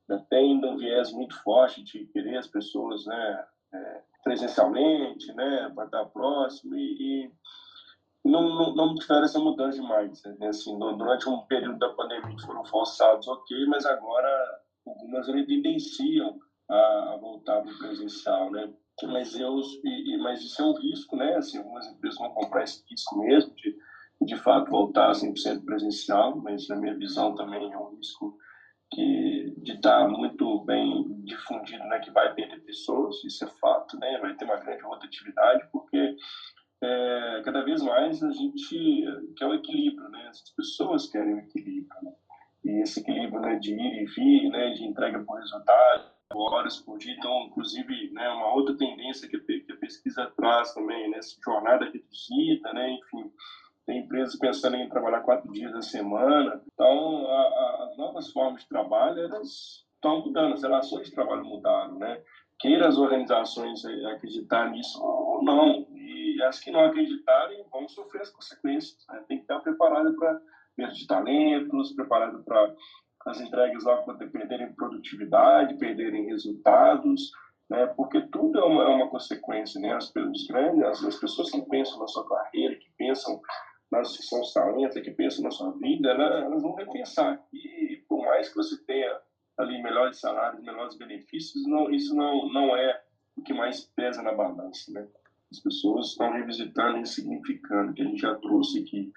[SPEAKER 4] né, tem um viés muito forte de querer as pessoas né, é, presencialmente, né, para estar próximo e, e não, não, não tiveram essa mudança demais. Né? Assim, durante um período da pandemia foram forçados, ok, mas agora algumas evidenciam a, a voltar para o presencial, né? Mas, eu, e, mas isso é um risco, né? Assim, algumas empresas vão comprar esse risco mesmo de, de fato, voltar 100% presencial, mas na minha visão também é um risco que de estar tá muito bem difundido, né? Que vai perder pessoas, isso é fato, né? Vai ter uma grande rotatividade, porque é, cada vez mais a gente quer o equilíbrio, né? As pessoas querem o equilíbrio, né? E esse equilíbrio né, de ir e vir, né, de entrega por resultado, horas por dia. Então, inclusive, né, uma outra tendência que a pesquisa traz também, né, jornada reduzida, né, enfim, tem empresas pensando em trabalhar quatro dias na semana. Então, a, a, as novas formas de trabalho, elas estão mudando, as relações de trabalho mudaram, né? Queira as organizações acreditar nisso ou não. E as que não acreditarem vão sofrer as consequências. Né? Tem que estar preparado para perda de talentos, preparado para as entregas lá perderem produtividade, perderem resultados, né? porque tudo é uma, é uma consequência. Né? As, os grandes, as, as, pessoas que pensam na sua carreira, que pensam nas que os talentos, que pensam na sua vida, né? elas vão repensar. E por mais que você tenha ali melhores salários, melhores benefícios, não, isso não, não é o que mais pesa na balança. Né? As pessoas estão revisitando e significando, que a gente já trouxe aqui.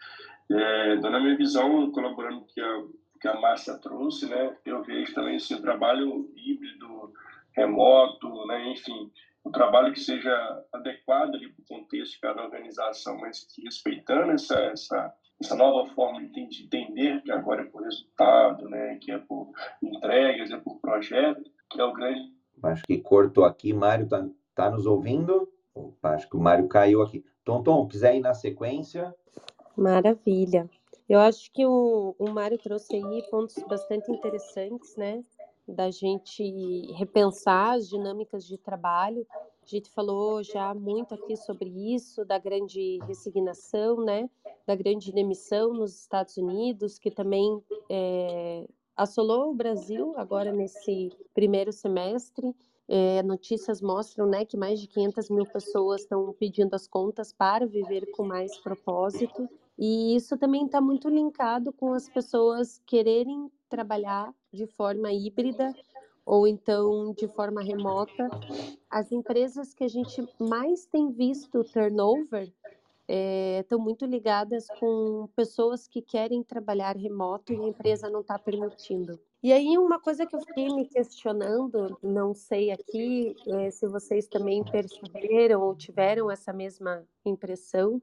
[SPEAKER 4] É, então, na minha visão, colaborando com a que a Márcia trouxe, né? Eu vejo também esse assim, trabalho híbrido, remoto, né? Enfim, um trabalho que seja adequado para o contexto de cada organização, mas que respeitando essa, essa, essa nova forma de entender que agora é por resultado, né? Que é por entregas, é por projeto, que é o grande.
[SPEAKER 1] Acho que cortou aqui, Mário tá, tá nos ouvindo? Opa, acho que o Mário caiu aqui. Tom, Tom, quiser ir na sequência?
[SPEAKER 2] Maravilha. Eu acho que o, o Mário trouxe aí pontos bastante interessantes, né? Da gente repensar as dinâmicas de trabalho. A gente falou já muito aqui sobre isso, da grande resignação, né? Da grande demissão nos Estados Unidos, que também é, assolou o Brasil agora nesse primeiro semestre. É, notícias mostram né, que mais de 500 mil pessoas estão pedindo as contas para viver com mais propósito. E isso também está muito linkado com as pessoas quererem trabalhar de forma híbrida ou então de forma remota. As empresas que a gente mais tem visto turnover estão é, muito ligadas com pessoas que querem trabalhar remoto e a empresa não está permitindo. E aí, uma coisa que eu fiquei me questionando, não sei aqui é, se vocês também perceberam ou tiveram essa mesma impressão,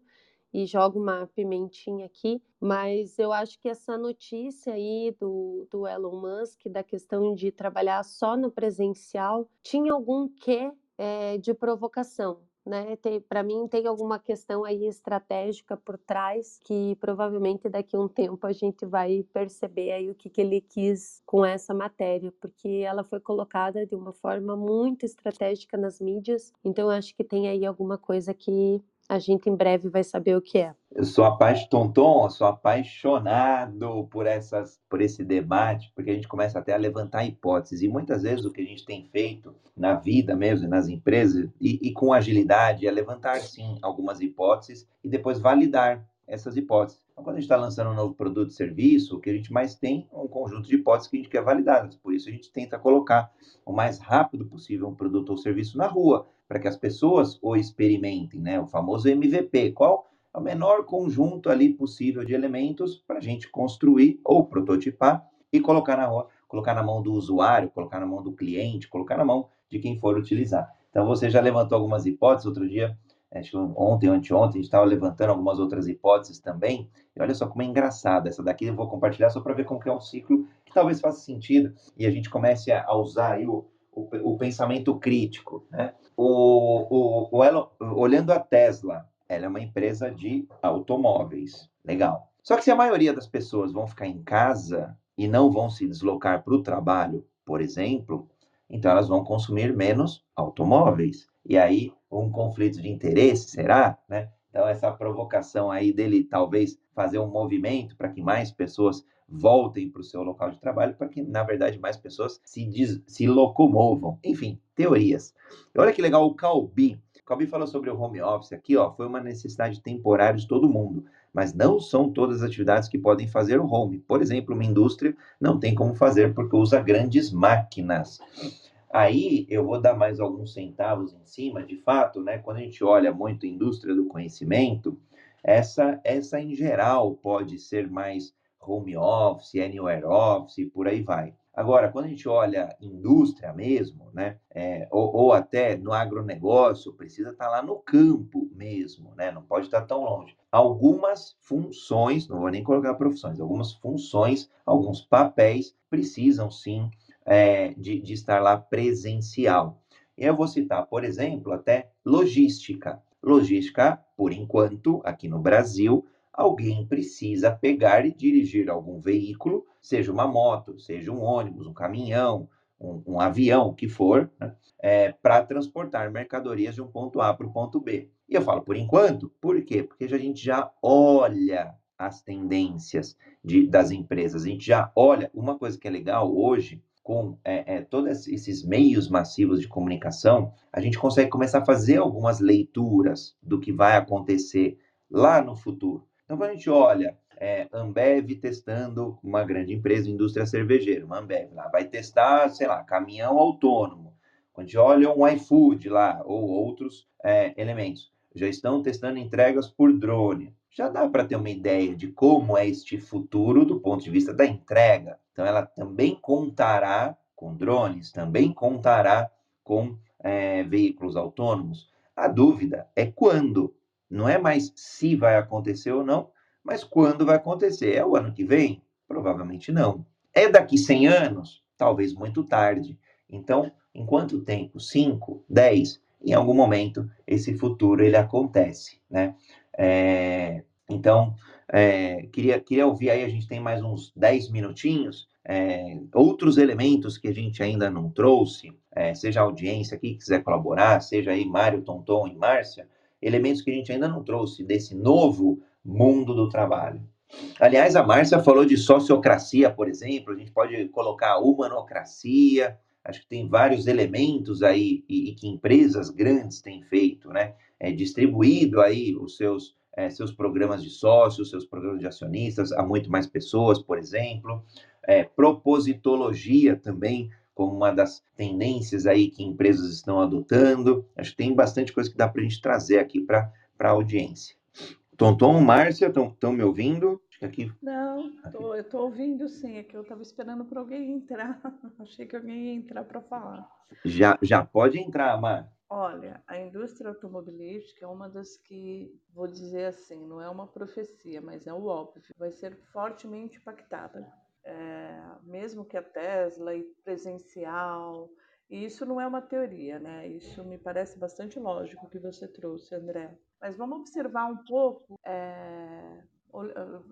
[SPEAKER 2] e jogo uma pimentinha aqui, mas eu acho que essa notícia aí do, do Elon Musk, da questão de trabalhar só no presencial, tinha algum quê é, de provocação né? Para mim tem alguma questão aí estratégica por trás que provavelmente daqui a um tempo a gente vai perceber aí o que, que ele quis com essa matéria, porque ela foi colocada de uma forma muito estratégica nas mídias. Então eu acho que tem aí alguma coisa que a gente em breve vai saber o que é.
[SPEAKER 1] Eu sou apaixonado, sou apaixonado por essas, por esse debate, porque a gente começa até a levantar hipóteses e muitas vezes o que a gente tem feito na vida mesmo, nas empresas e, e com agilidade é levantar sim algumas hipóteses e depois validar essas hipóteses. Então, quando a gente está lançando um novo produto e serviço, o que a gente mais tem é um conjunto de hipóteses que a gente quer validar. Por isso, a gente tenta colocar o mais rápido possível um produto ou serviço na rua, para que as pessoas o experimentem, né? O famoso MVP. Qual é o menor conjunto ali possível de elementos para a gente construir ou prototipar e colocar na colocar na mão do usuário, colocar na mão do cliente, colocar na mão de quem for utilizar. Então, você já levantou algumas hipóteses. Outro dia, acho que ontem ou anteontem, a gente estava levantando algumas outras hipóteses também. E olha só como é engraçado. Essa daqui eu vou compartilhar só para ver como que é um ciclo que talvez faça sentido e a gente comece a usar aí o, o, o pensamento crítico. Né? O, o, o Elon, olhando a Tesla, ela é uma empresa de automóveis. Legal. Só que se a maioria das pessoas vão ficar em casa e não vão se deslocar para o trabalho, por exemplo, então elas vão consumir menos automóveis. E aí, um conflito de interesse, será? Né? Então, essa provocação aí dele talvez fazer um movimento para que mais pessoas voltem para o seu local de trabalho, para que, na verdade, mais pessoas se, des, se locomovam. Enfim, teorias. E olha que legal o Calbi. Calbi falou sobre o home office aqui, ó, foi uma necessidade temporária de todo mundo, mas não são todas as atividades que podem fazer o home. Por exemplo, uma indústria não tem como fazer porque usa grandes máquinas. Aí eu vou dar mais alguns centavos em cima, de fato, né? Quando a gente olha muito a indústria do conhecimento, essa, essa em geral pode ser mais home office, anywhere office, por aí vai. Agora, quando a gente olha indústria mesmo, né, é, ou, ou, até no agronegócio, precisa estar lá no campo mesmo, né, não pode estar tão longe. Algumas funções, não vou nem colocar profissões, algumas funções, alguns papéis precisam sim é, de, de estar lá presencial. Eu vou citar, por exemplo, até logística. Logística, por enquanto, aqui no Brasil, alguém precisa pegar e dirigir algum veículo, seja uma moto, seja um ônibus, um caminhão, um, um avião, o que for, né, é, para transportar mercadorias de um ponto A para o ponto B. E eu falo por enquanto, por quê? Porque a gente já olha as tendências de, das empresas, a gente já olha. Uma coisa que é legal hoje, com é, é, todos esses meios massivos de comunicação, a gente consegue começar a fazer algumas leituras do que vai acontecer lá no futuro. Então, quando a gente olha é, Ambev testando uma grande empresa, indústria cervejeira, uma Ambev lá, vai testar, sei lá, caminhão autônomo. Quando a gente olha um iFood lá, ou outros é, elementos, já estão testando entregas por drone. Já dá para ter uma ideia de como é este futuro do ponto de vista da entrega. Então, ela também contará com drones, também contará com é, veículos autônomos. A dúvida é quando. Não é mais se vai acontecer ou não, mas quando vai acontecer. É o ano que vem? Provavelmente não. É daqui 100 anos? Talvez muito tarde. Então, em quanto tempo? 5, 10? Em algum momento, esse futuro ele acontece, né? É, então, é, queria, queria ouvir aí, a gente tem mais uns 10 minutinhos, é, outros elementos que a gente ainda não trouxe, é, seja a audiência aqui que quiser colaborar, seja aí Mário, Tonton e Márcia, elementos que a gente ainda não trouxe desse novo mundo do trabalho. Aliás, a Márcia falou de sociocracia, por exemplo, a gente pode colocar humanocracia, acho que tem vários elementos aí e, e que empresas grandes têm feito, né? É, distribuído aí os seus, é, seus programas de sócios, seus programas de acionistas a muito mais pessoas, por exemplo. É, propositologia também como uma das tendências aí que empresas estão adotando. Acho que tem bastante coisa que dá para a gente trazer aqui para a audiência. Tonton, Márcia, estão me ouvindo?
[SPEAKER 3] Aqui. Não, tô, eu estou ouvindo sim, é que eu estava esperando para alguém entrar. Achei que alguém ia entrar para falar.
[SPEAKER 1] Já, já pode entrar, Mar.
[SPEAKER 3] Olha, a indústria automobilística é uma das que, vou dizer assim, não é uma profecia, mas é o óbvio, vai ser fortemente impactada. É, mesmo que a Tesla e presencial, e isso não é uma teoria, né? Isso me parece bastante lógico que você trouxe, André. Mas vamos observar um pouco, é,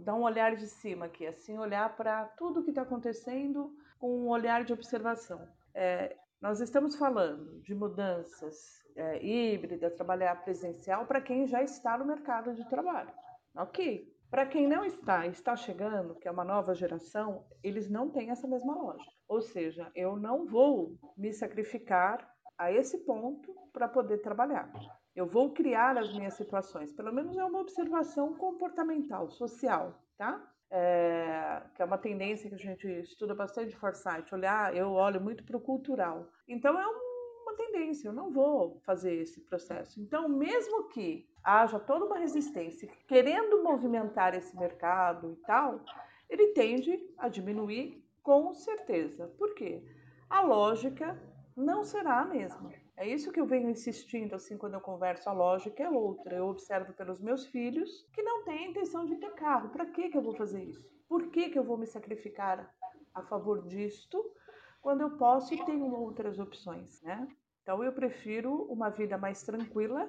[SPEAKER 3] dar um olhar de cima aqui, assim, olhar para tudo que está acontecendo com um olhar de observação. É, nós estamos falando de mudanças é, híbridas, trabalhar presencial para quem já está no mercado de trabalho. Ok. Para quem não está, está chegando, que é uma nova geração, eles não têm essa mesma lógica. Ou seja, eu não vou me sacrificar a esse ponto para poder trabalhar. Eu vou criar as minhas situações. Pelo menos é uma observação comportamental, social, tá? é, que é uma tendência que a gente estuda bastante Foresight, olhar, eu olho muito para o cultural. Então é tendência, eu não vou fazer esse processo. Então, mesmo que haja toda uma resistência querendo movimentar esse mercado e tal, ele tende a diminuir com certeza. Por quê? A lógica não será a mesma. É isso que eu venho insistindo assim quando eu converso. A lógica é outra. Eu observo pelos meus filhos que não têm intenção de ter carro. Para que, que eu vou fazer isso? Por que, que eu vou me sacrificar a favor disto quando eu posso e tenho outras opções, né? Então eu prefiro uma vida mais tranquila.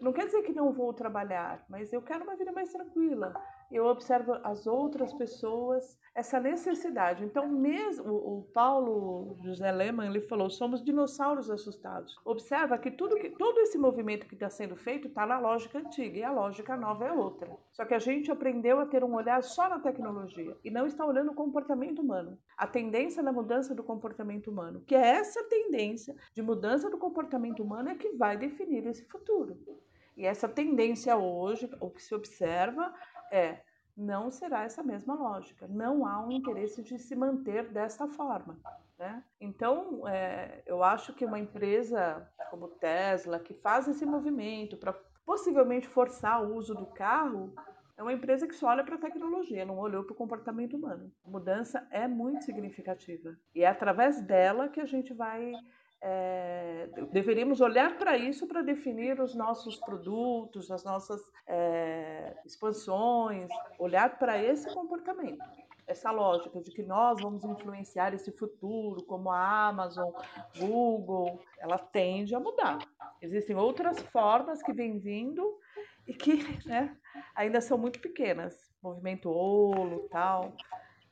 [SPEAKER 3] Não quer dizer que não vou trabalhar, mas eu quero uma vida mais tranquila. Eu observo as outras pessoas essa necessidade. Então, mesmo o Paulo José Lehmann ele falou, somos dinossauros assustados. Observa que tudo que todo esse movimento que está sendo feito está na lógica antiga e a lógica nova é outra. Só que a gente aprendeu a ter um olhar só na tecnologia e não está olhando o comportamento humano. A tendência da mudança do comportamento humano, que é essa tendência de mudança do comportamento humano é que vai definir esse futuro. E essa tendência hoje, o que se observa é não será essa mesma lógica. Não há um interesse de se manter desta forma. Né? Então, é, eu acho que uma empresa como Tesla, que faz esse movimento para possivelmente forçar o uso do carro, é uma empresa que só olha para a tecnologia, não olhou para o comportamento humano. A mudança é muito significativa. E é através dela que a gente vai é, deveríamos olhar para isso para definir os nossos produtos, as nossas é, expansões, olhar para esse comportamento, essa lógica de que nós vamos influenciar esse futuro, como a Amazon, Google, ela tende a mudar. Existem outras formas que vêm vindo e que né, ainda são muito pequenas, movimento Olo, tal.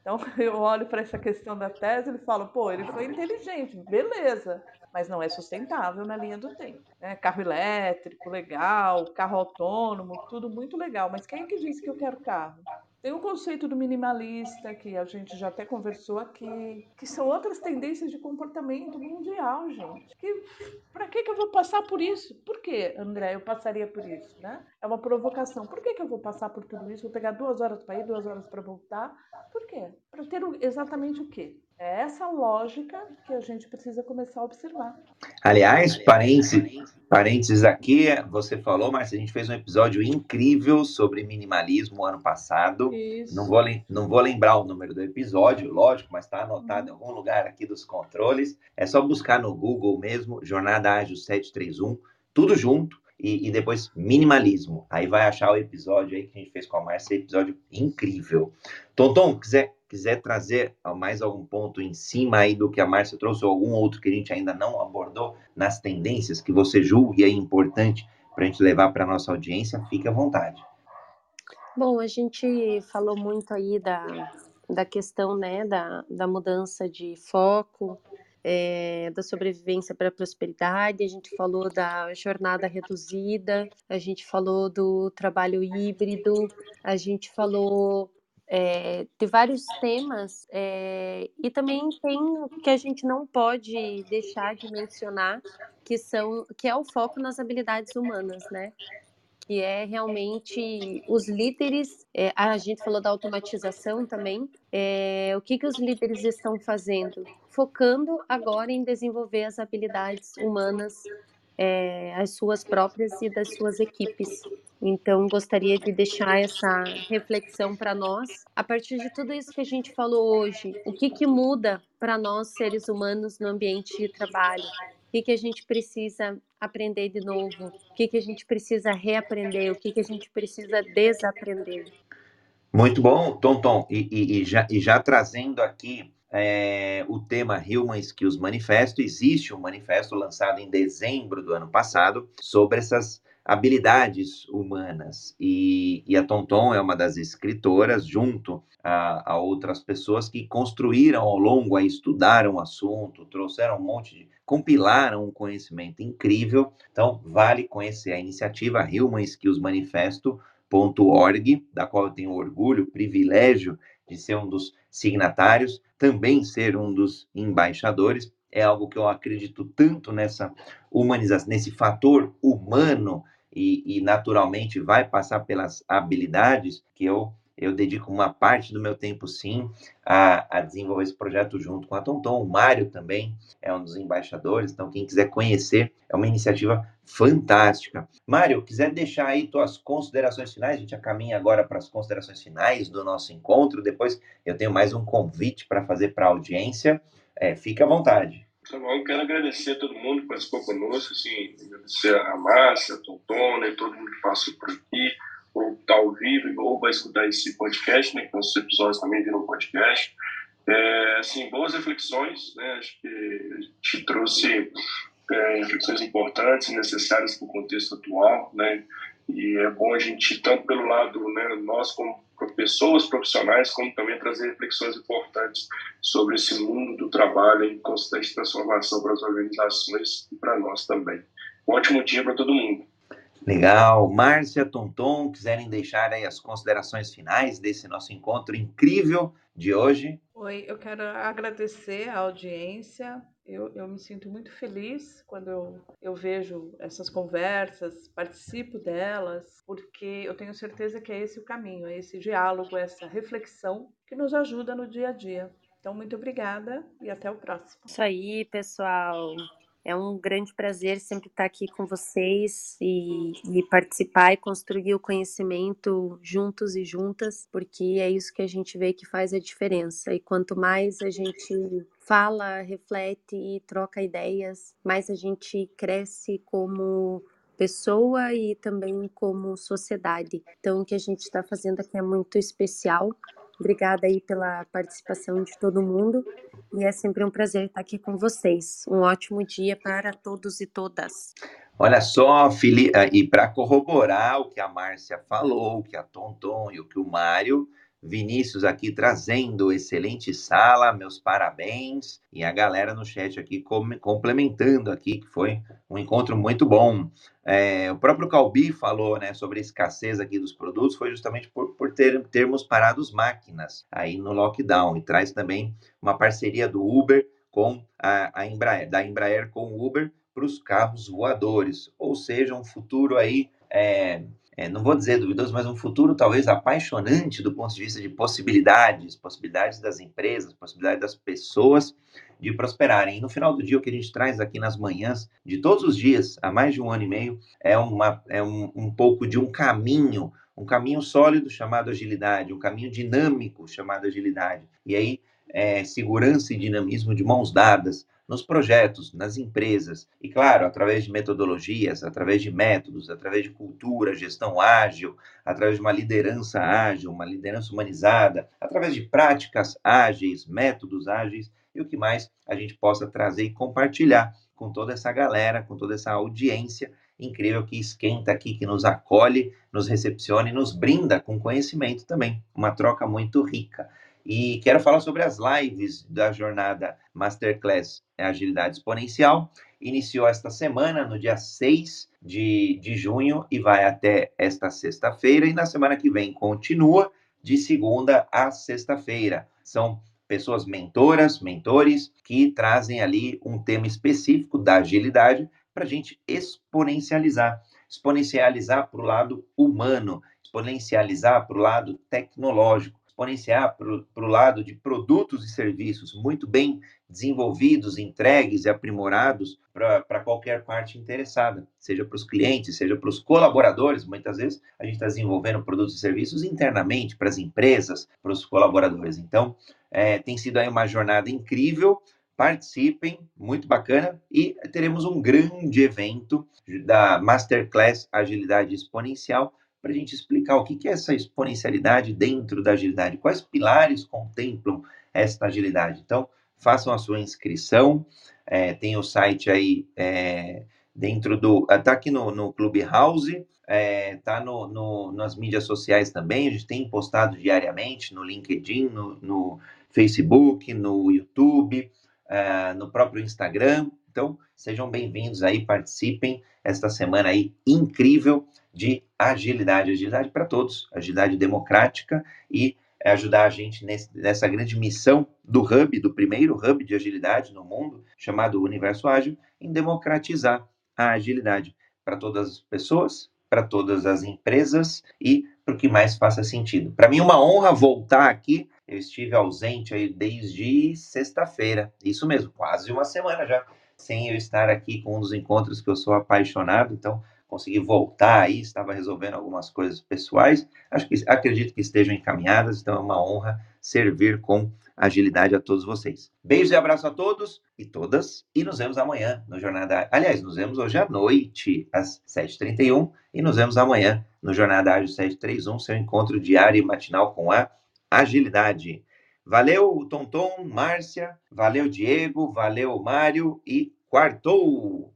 [SPEAKER 3] Então eu olho para essa questão da tese e falo, pô, ele foi inteligente, beleza, mas não é sustentável na linha do tempo. Né? Carro elétrico, legal, carro autônomo, tudo muito legal, mas quem é que disse que eu quero carro? Tem o conceito do minimalista, que a gente já até conversou aqui, que são outras tendências de comportamento mundial, gente. Que, pra que, que eu vou passar por isso? Por que, André, eu passaria por isso? Né? É uma provocação. Por que, que eu vou passar por tudo isso? Vou pegar duas horas para ir, duas horas para voltar? Por quê? Para ter exatamente o quê? É essa lógica que a gente precisa começar a observar.
[SPEAKER 1] Aliás, parênteses, parênteses aqui, você falou, mas a gente fez um episódio incrível sobre minimalismo ano passado. Isso. Não vou, não vou lembrar o número do episódio, lógico, mas está anotado uhum. em algum lugar aqui dos controles. É só buscar no Google mesmo, Jornada Ágil 731, tudo junto. E, e, depois minimalismo. Aí vai achar o episódio aí que a gente fez com a Márcia, episódio incrível. Tonton, quiser quiser trazer mais algum ponto em cima aí do que a Márcia trouxe, ou algum outro que a gente ainda não abordou nas tendências que você julgue é importante para a gente levar para a nossa audiência, fique à vontade.
[SPEAKER 2] Bom, a gente falou muito aí da, da questão né, da, da mudança de foco, é, da sobrevivência para a prosperidade, a gente falou da jornada reduzida, a gente falou do trabalho híbrido, a gente falou é, de vários temas é, e também tem o que a gente não pode deixar de mencionar que são que é o foco nas habilidades humanas, né? que é realmente os líderes. É, a gente falou da automatização também. O que, que os líderes estão fazendo? Focando agora em desenvolver as habilidades humanas, é, as suas próprias e das suas equipes. Então, gostaria de deixar essa reflexão para nós. A partir de tudo isso que a gente falou hoje, o que, que muda para nós, seres humanos, no ambiente de trabalho? O que, que a gente precisa aprender de novo? O que, que a gente precisa reaprender? O que, que a gente precisa desaprender?
[SPEAKER 1] Muito bom, Tom Tom. E, e, e, já, e já trazendo aqui é, o tema Human Skills Manifesto, existe um manifesto lançado em dezembro do ano passado sobre essas habilidades humanas. E, e a Tonton é uma das escritoras, junto a, a, outras pessoas que construíram ao longo, a estudaram o assunto, trouxeram um monte de. compilaram um conhecimento incrível. Então, vale conhecer a iniciativa Human Skills Manifesto.org, da qual eu tenho orgulho, privilégio de ser um dos signatários, também ser um dos embaixadores é algo que eu acredito tanto nessa humanização, nesse fator humano e, e, naturalmente vai passar pelas habilidades que eu eu dedico uma parte do meu tempo sim a, a desenvolver esse projeto junto com a Tonton. O Mário também é um dos embaixadores, então quem quiser conhecer é uma iniciativa fantástica. Mário, quiser deixar aí tuas considerações finais, a gente já caminha agora para as considerações finais do nosso encontro. Depois eu tenho mais um convite para fazer para a audiência. É, fique à vontade.
[SPEAKER 4] Tá bom, quero agradecer a todo mundo que participou conosco, assim, agradecer a Márcia, a Tontona e todo mundo que passou por aqui, ou está ao vivo, ou vai escutar esse podcast, né, que nossos episódios também viram podcast. É, assim, boas reflexões, né, acho que gente trouxe é, reflexões importantes necessárias para o contexto atual, né, e é bom a gente, tanto pelo lado, né, nós como pessoas profissionais, como também trazer reflexões importantes sobre esse mundo do trabalho em constante transformação para as organizações e para nós também. Um ótimo dia para todo mundo.
[SPEAKER 1] Legal. Márcia, Tonton, quiserem deixar aí as considerações finais desse nosso encontro incrível de hoje?
[SPEAKER 3] Oi, eu quero agradecer a audiência. Eu, eu me sinto muito feliz quando eu, eu vejo essas conversas, participo delas, porque eu tenho certeza que é esse o caminho, é esse diálogo, essa reflexão que nos ajuda no dia a dia. Então, muito obrigada e até o próximo.
[SPEAKER 2] Isso aí, pessoal. É um grande prazer sempre estar aqui com vocês e, e, participar e construir o conhecimento juntos e juntas, porque é isso que a gente vê que faz a diferença. E quanto mais a gente fala, reflete e troca ideias, mais a gente cresce como pessoa e também como sociedade. Então, o que a gente está fazendo aqui é muito especial Obrigada aí pela participação de todo mundo e é sempre um prazer estar aqui com vocês. Um ótimo dia para todos e todas.
[SPEAKER 1] Olha só, Fili eh, e para corroborar o que a Márcia falou, o que a Tonton e o que o Mário, Vinícius aqui trazendo excelente sala, meus parabéns. E a galera no chat aqui complementando aqui, que foi um encontro muito bom. É, o próprio Calbi falou né, sobre a escassez aqui dos produtos, foi justamente por, por ter, termos parado máquinas aí no lockdown. E traz também uma parceria do Uber com a, a Embraer, da Embraer com o Uber para os carros voadores. Ou seja, um futuro aí é, é, não vou dizer duvidoso, mas um futuro talvez apaixonante do ponto de vista de possibilidades, possibilidades das empresas, possibilidades das pessoas de prosperarem. E no final do dia, o que a gente traz aqui nas manhãs, de todos os dias, há mais de um ano e meio, é, uma, é um, um pouco de um caminho, um caminho sólido chamado agilidade, um caminho dinâmico chamado agilidade. E aí, é, segurança e dinamismo de mãos dadas, nos projetos, nas empresas. E, claro, através de metodologias, através de métodos, através de cultura, gestão ágil, através de uma liderança ágil, uma liderança humanizada, através de práticas ágeis, métodos ágeis e o que mais a gente possa trazer e compartilhar com toda essa galera, com toda essa audiência incrível que esquenta aqui, que nos acolhe, nos recepciona e nos brinda com conhecimento também. Uma troca muito rica. E quero falar sobre as lives da jornada Masterclass Agilidade Exponencial. Iniciou esta semana, no dia 6 de, de junho, e vai até esta sexta-feira. E na semana que vem continua, de segunda a sexta-feira. São pessoas mentoras, mentores, que trazem ali um tema específico da agilidade para a gente exponencializar exponencializar para o lado humano, exponencializar para o lado tecnológico, exponenciar para o lado de produtos e serviços muito bem desenvolvidos, entregues e aprimorados para qualquer parte interessada, seja para os clientes, seja para os colaboradores. Muitas vezes a gente está desenvolvendo produtos e serviços internamente para as empresas, para os colaboradores. Então, é, tem sido aí uma jornada incrível. Participem, muito bacana. E teremos um grande evento da Masterclass Agilidade Exponencial para a gente explicar o que é essa exponencialidade dentro da agilidade, quais pilares contemplam esta agilidade. Então, façam a sua inscrição, é, tem o site aí é, dentro do. Está aqui no, no Clubhouse, está é, tá no, no, nas mídias sociais também, a gente tem postado diariamente no LinkedIn, no, no Facebook, no YouTube, é, no próprio Instagram. Então, sejam bem-vindos aí, participem esta semana aí incrível de agilidade, agilidade para todos, agilidade democrática e ajudar a gente nesse, nessa grande missão do hub, do primeiro hub de agilidade no mundo, chamado Universo Ágil, em democratizar a agilidade para todas as pessoas, para todas as empresas e para o que mais faça sentido. Para mim uma honra voltar aqui. Eu estive ausente aí desde sexta-feira, isso mesmo, quase uma semana já sem eu estar aqui com um dos encontros que eu sou apaixonado, então consegui voltar aí, estava resolvendo algumas coisas pessoais, acho que acredito que estejam encaminhadas, então é uma honra servir com agilidade a todos vocês. Beijo e abraço a todos e todas, e nos vemos amanhã no Jornada Aliás, nos vemos hoje à noite, às 7h31, e nos vemos amanhã no Jornada Ágil 731, seu encontro diário e matinal com a agilidade. Valeu, Tonton, Márcia, valeu, Diego, valeu, Mário. E quartou!